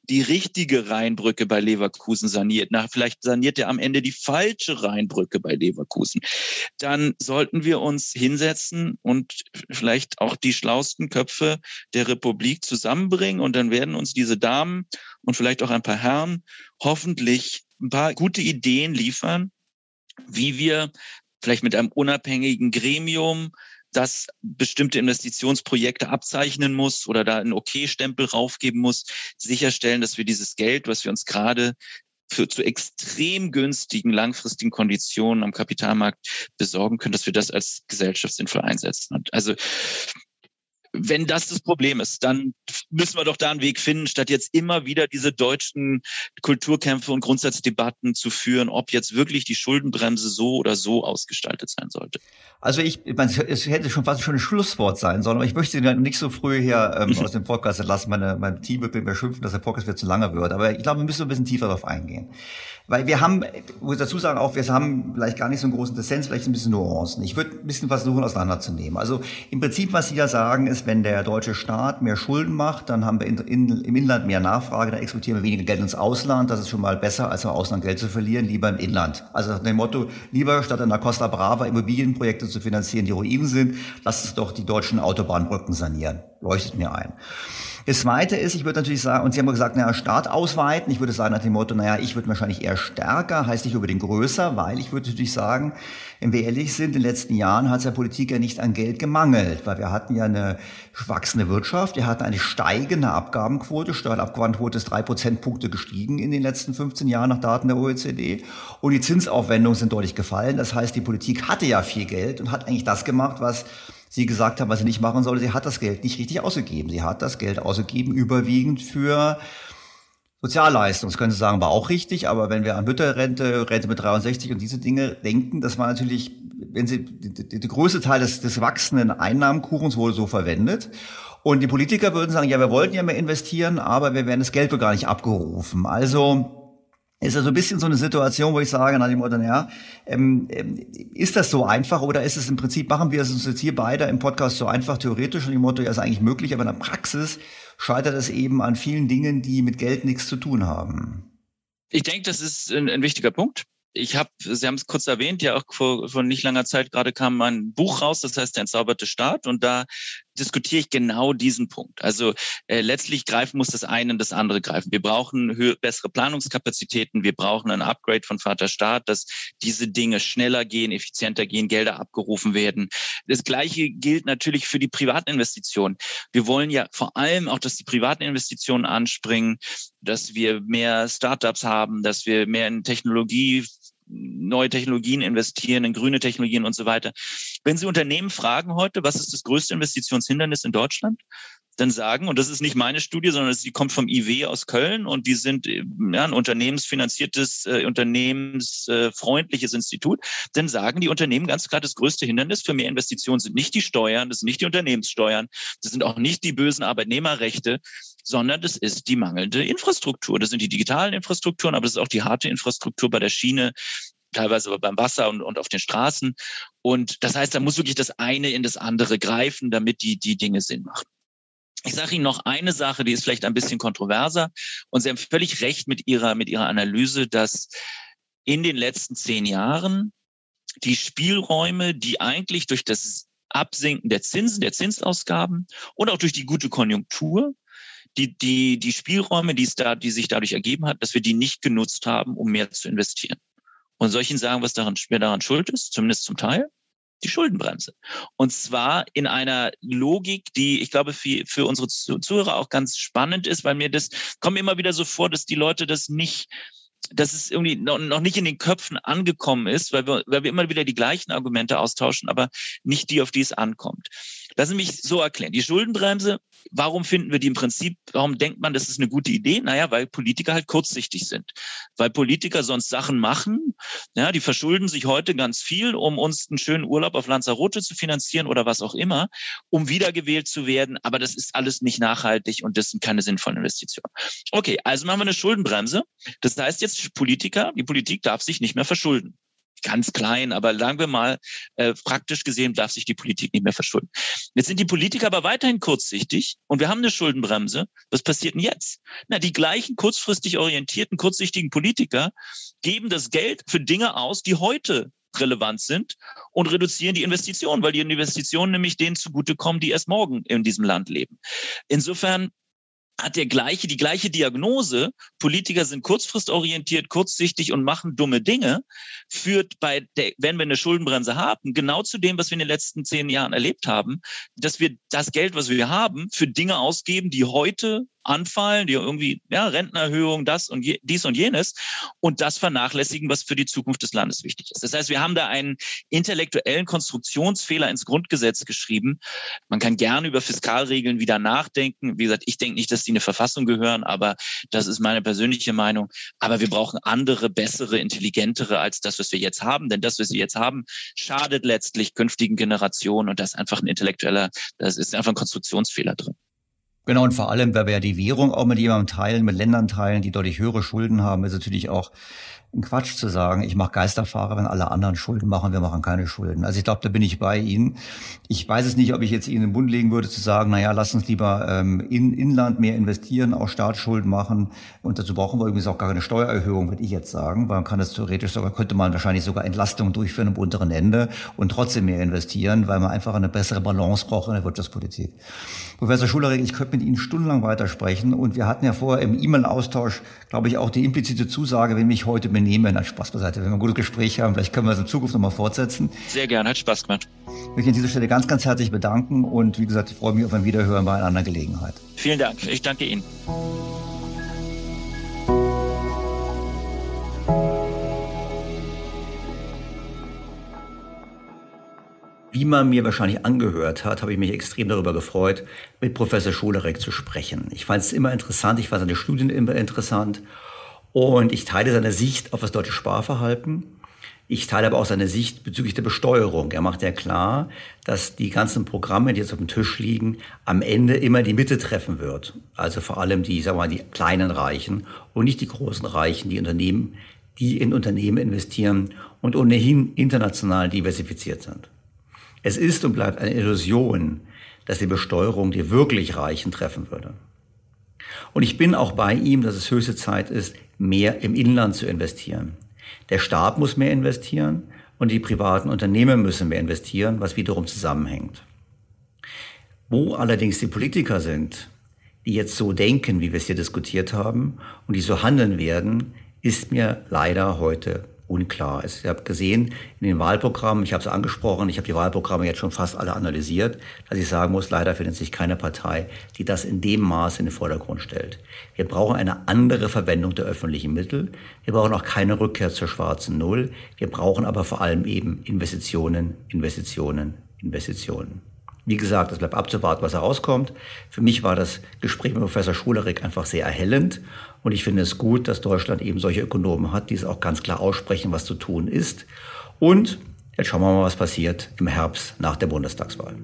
die richtige Rheinbrücke bei Leverkusen saniert. Na, vielleicht saniert er am Ende die falsche Rheinbrücke bei Leverkusen. Dann sollten wir uns hinsetzen und vielleicht auch die schlausten Köpfe der Republik zusammenbringen und dann werden uns diese Damen und vielleicht auch ein paar Herren hoffentlich ein paar gute Ideen liefern, wie wir vielleicht mit einem unabhängigen Gremium das bestimmte Investitionsprojekte abzeichnen muss oder da einen Okay-Stempel raufgeben muss, sicherstellen, dass wir dieses Geld, was wir uns gerade für zu extrem günstigen langfristigen Konditionen am Kapitalmarkt besorgen können, dass wir das als Gesellschaft sinnvoll einsetzen. Also wenn das das Problem ist, dann müssen wir doch da einen Weg finden, statt jetzt immer wieder diese deutschen Kulturkämpfe und Grundsatzdebatten zu führen, ob jetzt wirklich die Schuldenbremse so oder so ausgestaltet sein sollte. Also ich, es hätte schon fast schon ein Schlusswort sein sollen, aber ich möchte nicht so früh hier ähm, [laughs] aus dem Podcast entlassen. Meine, mein Team wird mir schimpfen, dass der Podcast wieder zu lange wird. Aber ich glaube, wir müssen ein bisschen tiefer darauf eingehen. Weil wir haben, muss dazu sagen, auch wir haben vielleicht gar nicht so einen großen Dissens, vielleicht ein bisschen Nuancen. Ich würde ein bisschen versuchen auseinanderzunehmen. Also im Prinzip, was Sie da sagen, ist, wenn der deutsche Staat mehr Schulden macht, dann haben wir in, in, im Inland mehr Nachfrage, dann exportieren wir weniger Geld ins Ausland. Das ist schon mal besser, als im Ausland Geld zu verlieren, lieber im Inland. Also nach dem Motto, lieber statt in der Costa Brava Immobilienprojekte zu finanzieren, die Ruinen sind, lasst es doch die deutschen Autobahnbrücken sanieren. Leuchtet mir ein. Das Zweite ist, ich würde natürlich sagen, und Sie haben gesagt, naja, Staat ausweiten. Ich würde sagen nach dem Motto, naja, ich würde wahrscheinlich eher stärker, heißt nicht unbedingt größer, weil ich würde natürlich sagen, wenn wir ehrlich sind, in den letzten Jahren hat es der Politik ja nicht an Geld gemangelt, weil wir hatten ja eine wachsende Wirtschaft, wir hatten eine steigende Abgabenquote, Steuerabgabenquote ist drei Prozentpunkte gestiegen in den letzten 15 Jahren nach Daten der OECD und die Zinsaufwendungen sind deutlich gefallen. Das heißt, die Politik hatte ja viel Geld und hat eigentlich das gemacht, was sie gesagt haben, was sie nicht machen soll. Sie hat das Geld nicht richtig ausgegeben. Sie hat das Geld ausgegeben überwiegend für Sozialleistung. Das können Sie sagen, war auch richtig, aber wenn wir an Mütterrente, Rente mit 63 und diese Dinge denken, das war natürlich, wenn Sie, der größte Teil des, des wachsenden Einnahmenkuchens wurde so verwendet. Und die Politiker würden sagen, ja, wir wollten ja mehr investieren, aber wir werden das Geld wohl gar nicht abgerufen. Also, ist also ein bisschen so eine Situation, wo ich sage, nach dem Motto, ja, ähm, ähm, ist das so einfach oder ist es im Prinzip, machen wir es uns jetzt hier beide im Podcast so einfach theoretisch und dem Motto, ja, ist eigentlich möglich, aber in der Praxis scheitert es eben an vielen Dingen, die mit Geld nichts zu tun haben. Ich denke, das ist ein, ein wichtiger Punkt ich habe, Sie haben es kurz erwähnt, ja auch vor, vor nicht langer Zeit gerade kam ein Buch raus, das heißt Der entzauberte Staat und da diskutiere ich genau diesen Punkt. Also äh, letztlich greifen muss das eine und das andere greifen. Wir brauchen bessere Planungskapazitäten, wir brauchen ein Upgrade von Vater Staat, dass diese Dinge schneller gehen, effizienter gehen, Gelder abgerufen werden. Das Gleiche gilt natürlich für die privaten Investitionen. Wir wollen ja vor allem auch, dass die privaten Investitionen anspringen, dass wir mehr Startups haben, dass wir mehr in Technologie neue Technologien investieren, in grüne Technologien und so weiter. Wenn Sie Unternehmen fragen heute, was ist das größte Investitionshindernis in Deutschland, dann sagen, und das ist nicht meine Studie, sondern die kommt vom IW aus Köln und die sind ja, ein unternehmensfinanziertes, äh, unternehmensfreundliches Institut, dann sagen die Unternehmen ganz klar, das größte Hindernis für mehr Investitionen sind nicht die Steuern, das sind nicht die Unternehmenssteuern, das sind auch nicht die bösen Arbeitnehmerrechte, sondern das ist die mangelnde Infrastruktur. Das sind die digitalen Infrastrukturen, aber das ist auch die harte Infrastruktur bei der Schiene, teilweise beim Wasser und, und auf den Straßen. Und das heißt, da muss wirklich das eine in das andere greifen, damit die, die Dinge Sinn machen. Ich sage Ihnen noch eine Sache, die ist vielleicht ein bisschen kontroverser. Und Sie haben völlig recht mit Ihrer, mit Ihrer Analyse, dass in den letzten zehn Jahren die Spielräume, die eigentlich durch das Absinken der Zinsen, der Zinsausgaben und auch durch die gute Konjunktur, die, die, die Spielräume, die es da, die sich dadurch ergeben hat, dass wir die nicht genutzt haben, um mehr zu investieren. Und soll ich Ihnen sagen, was daran, wer daran schuld ist? Zumindest zum Teil die Schuldenbremse. Und zwar in einer Logik, die ich glaube für, für unsere Zuhörer auch ganz spannend ist, weil mir das kommt immer wieder so vor, dass die Leute das nicht dass es irgendwie noch, noch nicht in den Köpfen angekommen ist, weil wir, weil wir immer wieder die gleichen Argumente austauschen, aber nicht die, auf die es ankommt. Lassen Sie mich so erklären. Die Schuldenbremse, warum finden wir die im Prinzip, warum denkt man, das ist eine gute Idee? Naja, weil Politiker halt kurzsichtig sind. Weil Politiker sonst Sachen machen, ja, die verschulden sich heute ganz viel, um uns einen schönen Urlaub auf Lanzarote zu finanzieren oder was auch immer, um wiedergewählt zu werden. Aber das ist alles nicht nachhaltig und das sind keine sinnvollen Investitionen. Okay, also machen wir eine Schuldenbremse. Das heißt jetzt Politiker, die Politik darf sich nicht mehr verschulden ganz klein, aber sagen wir mal, äh, praktisch gesehen darf sich die Politik nicht mehr verschulden. Jetzt sind die Politiker aber weiterhin kurzsichtig und wir haben eine Schuldenbremse. Was passiert denn jetzt? Na, die gleichen kurzfristig orientierten, kurzsichtigen Politiker geben das Geld für Dinge aus, die heute relevant sind und reduzieren die Investitionen, weil die Investitionen nämlich denen zugutekommen, die erst morgen in diesem Land leben. Insofern hat der gleiche, die gleiche Diagnose. Politiker sind kurzfristorientiert, kurzsichtig und machen dumme Dinge, führt bei der, wenn wir eine Schuldenbremse haben, genau zu dem, was wir in den letzten zehn Jahren erlebt haben, dass wir das Geld, was wir haben, für Dinge ausgeben, die heute anfallen, die irgendwie, ja, Rentenerhöhung, das und je, dies und jenes und das vernachlässigen, was für die Zukunft des Landes wichtig ist. Das heißt, wir haben da einen intellektuellen Konstruktionsfehler ins Grundgesetz geschrieben. Man kann gerne über Fiskalregeln wieder nachdenken. Wie gesagt, ich denke nicht, dass die eine Verfassung gehören, aber das ist meine persönliche Meinung. Aber wir brauchen andere, bessere, intelligentere als das, was wir jetzt haben. Denn das, was wir jetzt haben, schadet letztlich künftigen Generationen und das ist einfach ein intellektueller, das ist einfach ein Konstruktionsfehler drin. Genau, und vor allem, weil wir ja die Währung auch mit jemandem teilen, mit Ländern teilen, die deutlich höhere Schulden haben, ist natürlich auch ein Quatsch zu sagen, ich mache Geisterfahrer, wenn alle anderen Schulden machen, wir machen keine Schulden. Also ich glaube, da bin ich bei Ihnen. Ich weiß es nicht, ob ich jetzt Ihnen den Bund legen würde, zu sagen, naja, lass uns lieber ähm, in Inland mehr investieren, auch Staatsschulden machen. Und dazu brauchen wir übrigens auch gar keine Steuererhöhung, würde ich jetzt sagen, weil man kann das theoretisch sogar, könnte man wahrscheinlich sogar Entlastungen durchführen am unteren Ende und trotzdem mehr investieren, weil man einfach eine bessere Balance braucht in der Wirtschaftspolitik. Professor Schulereg, ich könnte mit Ihnen stundenlang weitersprechen und wir hatten ja vorher im E-Mail-Austausch, glaube ich, auch die implizite Zusage, wenn mich heute benehmen. Hat Spaß beiseite. Wenn wir ein gutes Gespräch haben, vielleicht können wir es in Zukunft nochmal fortsetzen. Sehr gerne, hat Spaß gemacht. Ich möchte an dieser Stelle ganz, ganz herzlich bedanken und wie gesagt, ich freue mich auf ein Wiederhören bei einer anderen Gelegenheit. Vielen Dank. Ich danke Ihnen. Wie man mir wahrscheinlich angehört hat, habe ich mich extrem darüber gefreut, mit Professor Schulerek zu sprechen. Ich fand es immer interessant, ich fand seine Studien immer interessant und ich teile seine Sicht auf das deutsche Sparverhalten. Ich teile aber auch seine Sicht bezüglich der Besteuerung. Er macht ja klar, dass die ganzen Programme, die jetzt auf dem Tisch liegen, am Ende immer die Mitte treffen wird. Also vor allem die, sagen wir mal, die kleinen Reichen und nicht die großen Reichen, die Unternehmen, die in Unternehmen investieren und ohnehin international diversifiziert sind. Es ist und bleibt eine Illusion, dass die Besteuerung die wirklich Reichen treffen würde. Und ich bin auch bei ihm, dass es höchste Zeit ist, mehr im Inland zu investieren. Der Staat muss mehr investieren und die privaten Unternehmen müssen mehr investieren, was wiederum zusammenhängt. Wo allerdings die Politiker sind, die jetzt so denken, wie wir es hier diskutiert haben, und die so handeln werden, ist mir leider heute unklar ist. Ich habe gesehen in den Wahlprogrammen, ich habe es angesprochen, ich habe die Wahlprogramme jetzt schon fast alle analysiert, dass ich sagen muss, leider findet sich keine Partei, die das in dem Maß in den Vordergrund stellt. Wir brauchen eine andere Verwendung der öffentlichen Mittel. Wir brauchen auch keine Rückkehr zur schwarzen Null. Wir brauchen aber vor allem eben Investitionen, Investitionen, Investitionen. Wie gesagt, es bleibt abzuwarten, was herauskommt. Für mich war das Gespräch mit Professor Schulerik einfach sehr erhellend. Und ich finde es gut, dass Deutschland eben solche Ökonomen hat, die es auch ganz klar aussprechen, was zu tun ist. Und jetzt schauen wir mal, was passiert im Herbst nach der Bundestagswahl.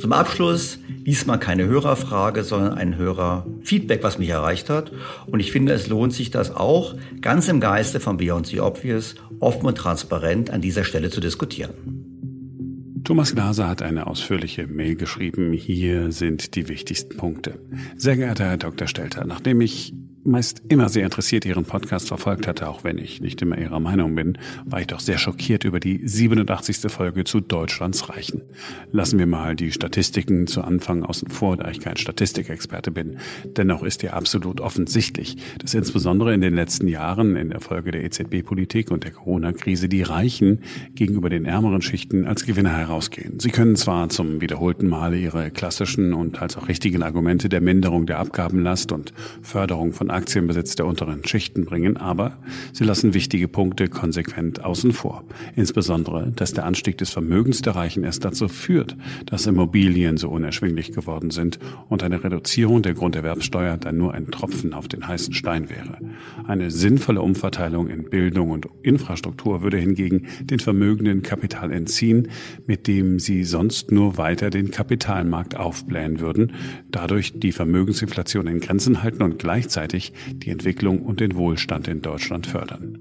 Zum Abschluss diesmal keine Hörerfrage, sondern ein Hörerfeedback, was mich erreicht hat. Und ich finde, es lohnt sich das auch, ganz im Geiste von Beyond the Obvious, offen und transparent an dieser Stelle zu diskutieren. Thomas Glaser hat eine ausführliche Mail geschrieben. Hier sind die wichtigsten Punkte. Sehr geehrter Herr Dr. Stelter, nachdem ich meist immer sehr interessiert Ihren Podcast verfolgt hatte, auch wenn ich nicht immer Ihrer Meinung bin, war ich doch sehr schockiert über die 87. Folge zu Deutschlands Reichen. Lassen wir mal die Statistiken zu Anfang außen vor, da ich kein Statistikexperte bin. Dennoch ist ja absolut offensichtlich, dass insbesondere in den letzten Jahren in der Folge der EZB-Politik und der Corona-Krise die Reichen gegenüber den ärmeren Schichten als Gewinner herausgehen. Sie können zwar zum wiederholten Male ihre klassischen und teils auch richtigen Argumente der Minderung der Abgabenlast und Förderung von Aktienbesitz der unteren Schichten bringen, aber sie lassen wichtige Punkte konsequent außen vor. Insbesondere, dass der Anstieg des Vermögens der Reichen erst dazu führt, dass Immobilien so unerschwinglich geworden sind und eine Reduzierung der Grunderwerbsteuer dann nur ein Tropfen auf den heißen Stein wäre. Eine sinnvolle Umverteilung in Bildung und Infrastruktur würde hingegen den Vermögenden Kapital entziehen, mit dem sie sonst nur weiter den Kapitalmarkt aufblähen würden, dadurch die Vermögensinflation in Grenzen halten und gleichzeitig gleichzeitig die Entwicklung und den Wohlstand in Deutschland fördern.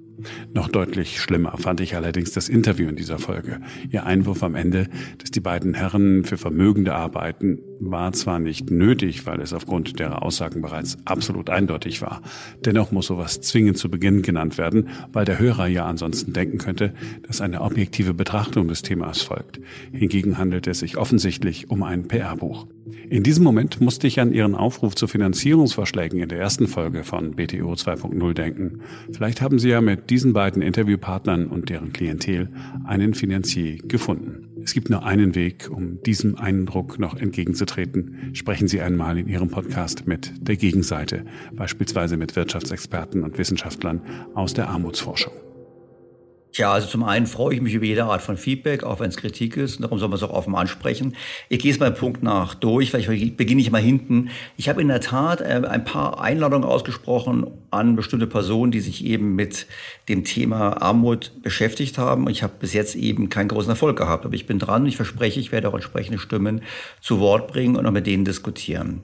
Noch deutlich schlimmer fand ich allerdings das Interview in dieser Folge. Ihr Einwurf am Ende, dass die beiden Herren für Vermögende arbeiten, war zwar nicht nötig, weil es aufgrund der Aussagen bereits absolut eindeutig war. Dennoch muss sowas zwingend zu Beginn genannt werden, weil der Hörer ja ansonsten denken könnte, dass eine objektive Betrachtung des Themas folgt. Hingegen handelt es sich offensichtlich um ein PR-Buch. In diesem Moment musste ich an Ihren Aufruf zu Finanzierungsvorschlägen in der ersten Folge von BTO 2.0 denken. Vielleicht haben Sie ja mit diesen beiden Interviewpartnern und deren Klientel einen Finanzier gefunden. Es gibt nur einen Weg, um diesem Eindruck noch entgegenzutreten. Sprechen Sie einmal in Ihrem Podcast mit der Gegenseite, beispielsweise mit Wirtschaftsexperten und Wissenschaftlern aus der Armutsforschung. Tja, also zum einen freue ich mich über jede Art von Feedback, auch wenn es Kritik ist. Und darum soll man es auch offen ansprechen. Ich gehe es mal Punkt nach durch, vielleicht beginne ich mal hinten. Ich habe in der Tat äh, ein paar Einladungen ausgesprochen an bestimmte Personen, die sich eben mit dem Thema Armut beschäftigt haben. Ich habe bis jetzt eben keinen großen Erfolg gehabt. Aber ich bin dran. Ich verspreche, ich werde auch entsprechende Stimmen zu Wort bringen und auch mit denen diskutieren.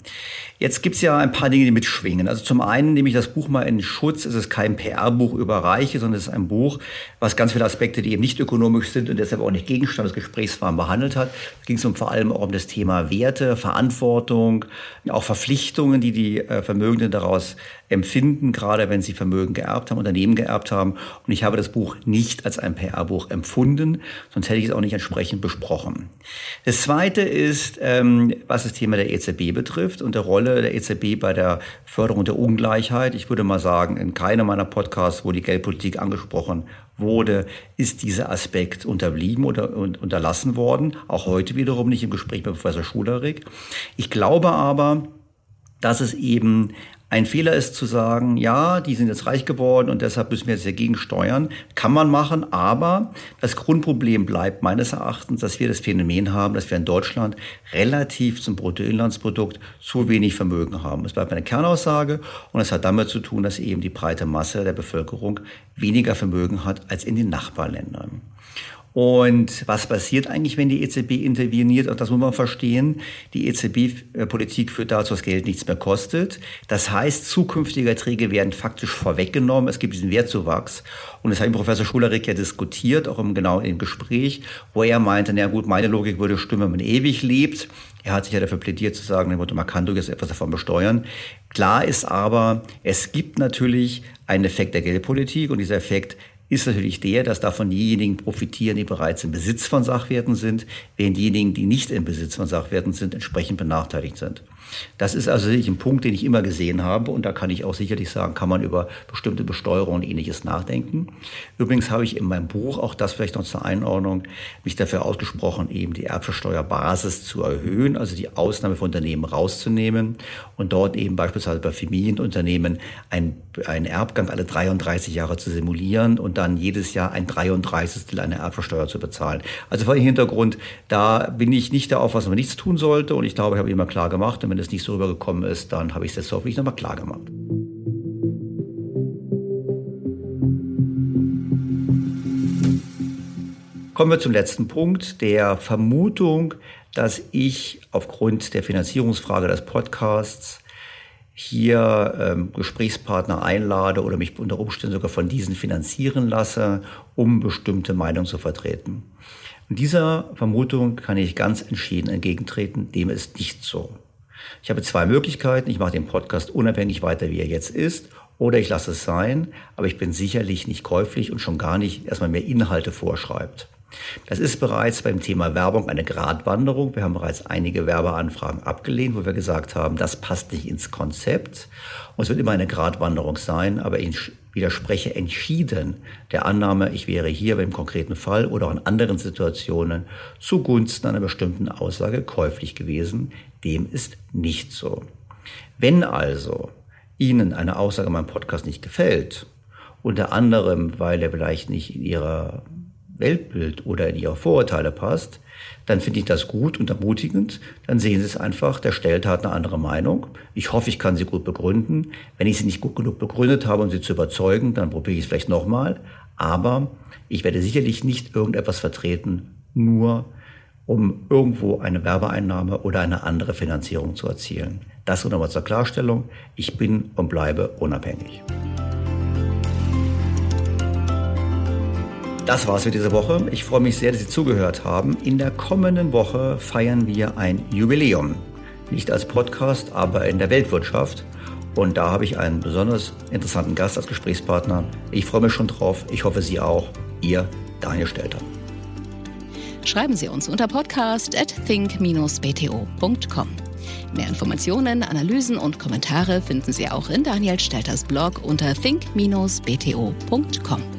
Jetzt gibt es ja ein paar Dinge, die mitschwingen. Also zum einen nehme ich das Buch mal in Schutz. Es ist kein PR-Buch über Reiche, sondern es ist ein Buch, was ganz viele Aspekte, die eben nicht ökonomisch sind und deshalb auch nicht Gegenstand des Gesprächs waren, behandelt hat. Es ging um vor allem auch um das Thema Werte, Verantwortung, auch Verpflichtungen, die die äh, Vermögenden daraus empfinden, gerade wenn sie Vermögen geerbt haben, Unternehmen geerbt haben. Und ich habe das Buch nicht als ein PR-Buch empfunden, sonst hätte ich es auch nicht entsprechend besprochen. Das Zweite ist, ähm, was das Thema der EZB betrifft und der Rolle der EZB bei der Förderung der Ungleichheit. Ich würde mal sagen, in keinem meiner Podcasts, wo die Geldpolitik angesprochen wurde, ist dieser Aspekt unterblieben oder unterlassen worden. Auch heute wiederum nicht im Gespräch mit Professor Schulerik. Ich glaube aber, dass es eben ein Fehler ist zu sagen, ja, die sind jetzt reich geworden und deshalb müssen wir jetzt dagegen steuern. Kann man machen, aber das Grundproblem bleibt meines Erachtens, dass wir das Phänomen haben, dass wir in Deutschland relativ zum Bruttoinlandsprodukt zu wenig Vermögen haben. Es bleibt eine Kernaussage und es hat damit zu tun, dass eben die breite Masse der Bevölkerung weniger Vermögen hat als in den Nachbarländern. Und was passiert eigentlich, wenn die EZB interveniert? Auch das muss man verstehen. Die EZB-Politik führt dazu, dass Geld nichts mehr kostet. Das heißt, zukünftige Erträge werden faktisch vorweggenommen. Es gibt diesen Wertzuwachs. Und das hat Professor Schulerik ja diskutiert, auch im, genau im Gespräch, wo er meinte, na gut, meine Logik würde stimmen, wenn man ewig lebt. Er hat sich ja dafür plädiert zu sagen, man kann durchaus etwas davon besteuern. Klar ist aber, es gibt natürlich einen Effekt der Geldpolitik und dieser Effekt ist natürlich der, dass davon diejenigen profitieren, die bereits im Besitz von Sachwerten sind, während diejenigen, die nicht im Besitz von Sachwerten sind, entsprechend benachteiligt sind. Das ist also sicherlich ein Punkt, den ich immer gesehen habe und da kann ich auch sicherlich sagen, kann man über bestimmte Besteuerung und ähnliches nachdenken. Übrigens habe ich in meinem Buch, auch das vielleicht noch zur Einordnung, mich dafür ausgesprochen, eben die Erbschaftssteuerbasis zu erhöhen, also die Ausnahme von Unternehmen rauszunehmen und dort eben beispielsweise bei Familienunternehmen ein, einen Erbgang alle 33 Jahre zu simulieren und dann jedes Jahr ein 33. einer Erbschaftssteuer zu bezahlen. Also vor dem Hintergrund, da bin ich nicht der Auffassung, man nichts tun sollte und ich glaube, ich habe immer klar gemacht und wenn es nicht so rübergekommen ist, dann habe ich es jetzt hoffentlich nochmal klar gemacht. Kommen wir zum letzten Punkt, der Vermutung, dass ich aufgrund der Finanzierungsfrage des Podcasts hier ähm, Gesprächspartner einlade oder mich unter Umständen sogar von diesen finanzieren lasse, um bestimmte Meinungen zu vertreten. Und dieser Vermutung kann ich ganz entschieden entgegentreten, dem ist nicht so. Ich habe zwei Möglichkeiten. Ich mache den Podcast unabhängig weiter, wie er jetzt ist, oder ich lasse es sein, aber ich bin sicherlich nicht käuflich und schon gar nicht erstmal mehr Inhalte vorschreibt. Das ist bereits beim Thema Werbung eine Gratwanderung. Wir haben bereits einige Werbeanfragen abgelehnt, wo wir gesagt haben, das passt nicht ins Konzept. Und es wird immer eine Gratwanderung sein, aber ich widerspreche entschieden der Annahme, ich wäre hier im konkreten Fall oder auch in anderen Situationen zugunsten einer bestimmten Aussage käuflich gewesen. Dem ist nicht so. Wenn also Ihnen eine Aussage in meinem Podcast nicht gefällt, unter anderem, weil er vielleicht nicht in Ihrer Weltbild oder in Ihre Vorurteile passt, dann finde ich das gut und ermutigend. Dann sehen Sie es einfach, der Stellte hat eine andere Meinung. Ich hoffe, ich kann sie gut begründen. Wenn ich sie nicht gut genug begründet habe, um sie zu überzeugen, dann probiere ich es vielleicht nochmal. Aber ich werde sicherlich nicht irgendetwas vertreten, nur um irgendwo eine Werbeeinnahme oder eine andere Finanzierung zu erzielen. Das nochmal zur Klarstellung. Ich bin und bleibe unabhängig. Das war's für diese Woche. Ich freue mich sehr, dass Sie zugehört haben. In der kommenden Woche feiern wir ein Jubiläum. Nicht als Podcast, aber in der Weltwirtschaft. Und da habe ich einen besonders interessanten Gast als Gesprächspartner. Ich freue mich schon drauf. Ich hoffe, Sie auch. Ihr Daniel Stelter. Schreiben Sie uns unter podcast at think-bto.com. Mehr Informationen, Analysen und Kommentare finden Sie auch in Daniel Stelters Blog unter think-bto.com.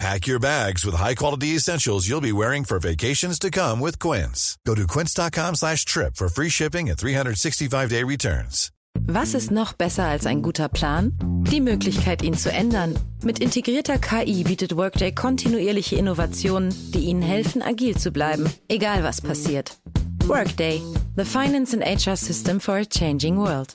Pack your bags with high-quality essentials you'll be wearing for vacations to come with Quince. Go to quince.com slash trip for free shipping and 365-day returns. Was ist noch besser als ein guter Plan? Die Möglichkeit, ihn zu ändern. Mit integrierter KI bietet Workday kontinuierliche Innovationen, die Ihnen helfen, agil zu bleiben, egal was passiert. Workday, the finance and HR system for a changing world.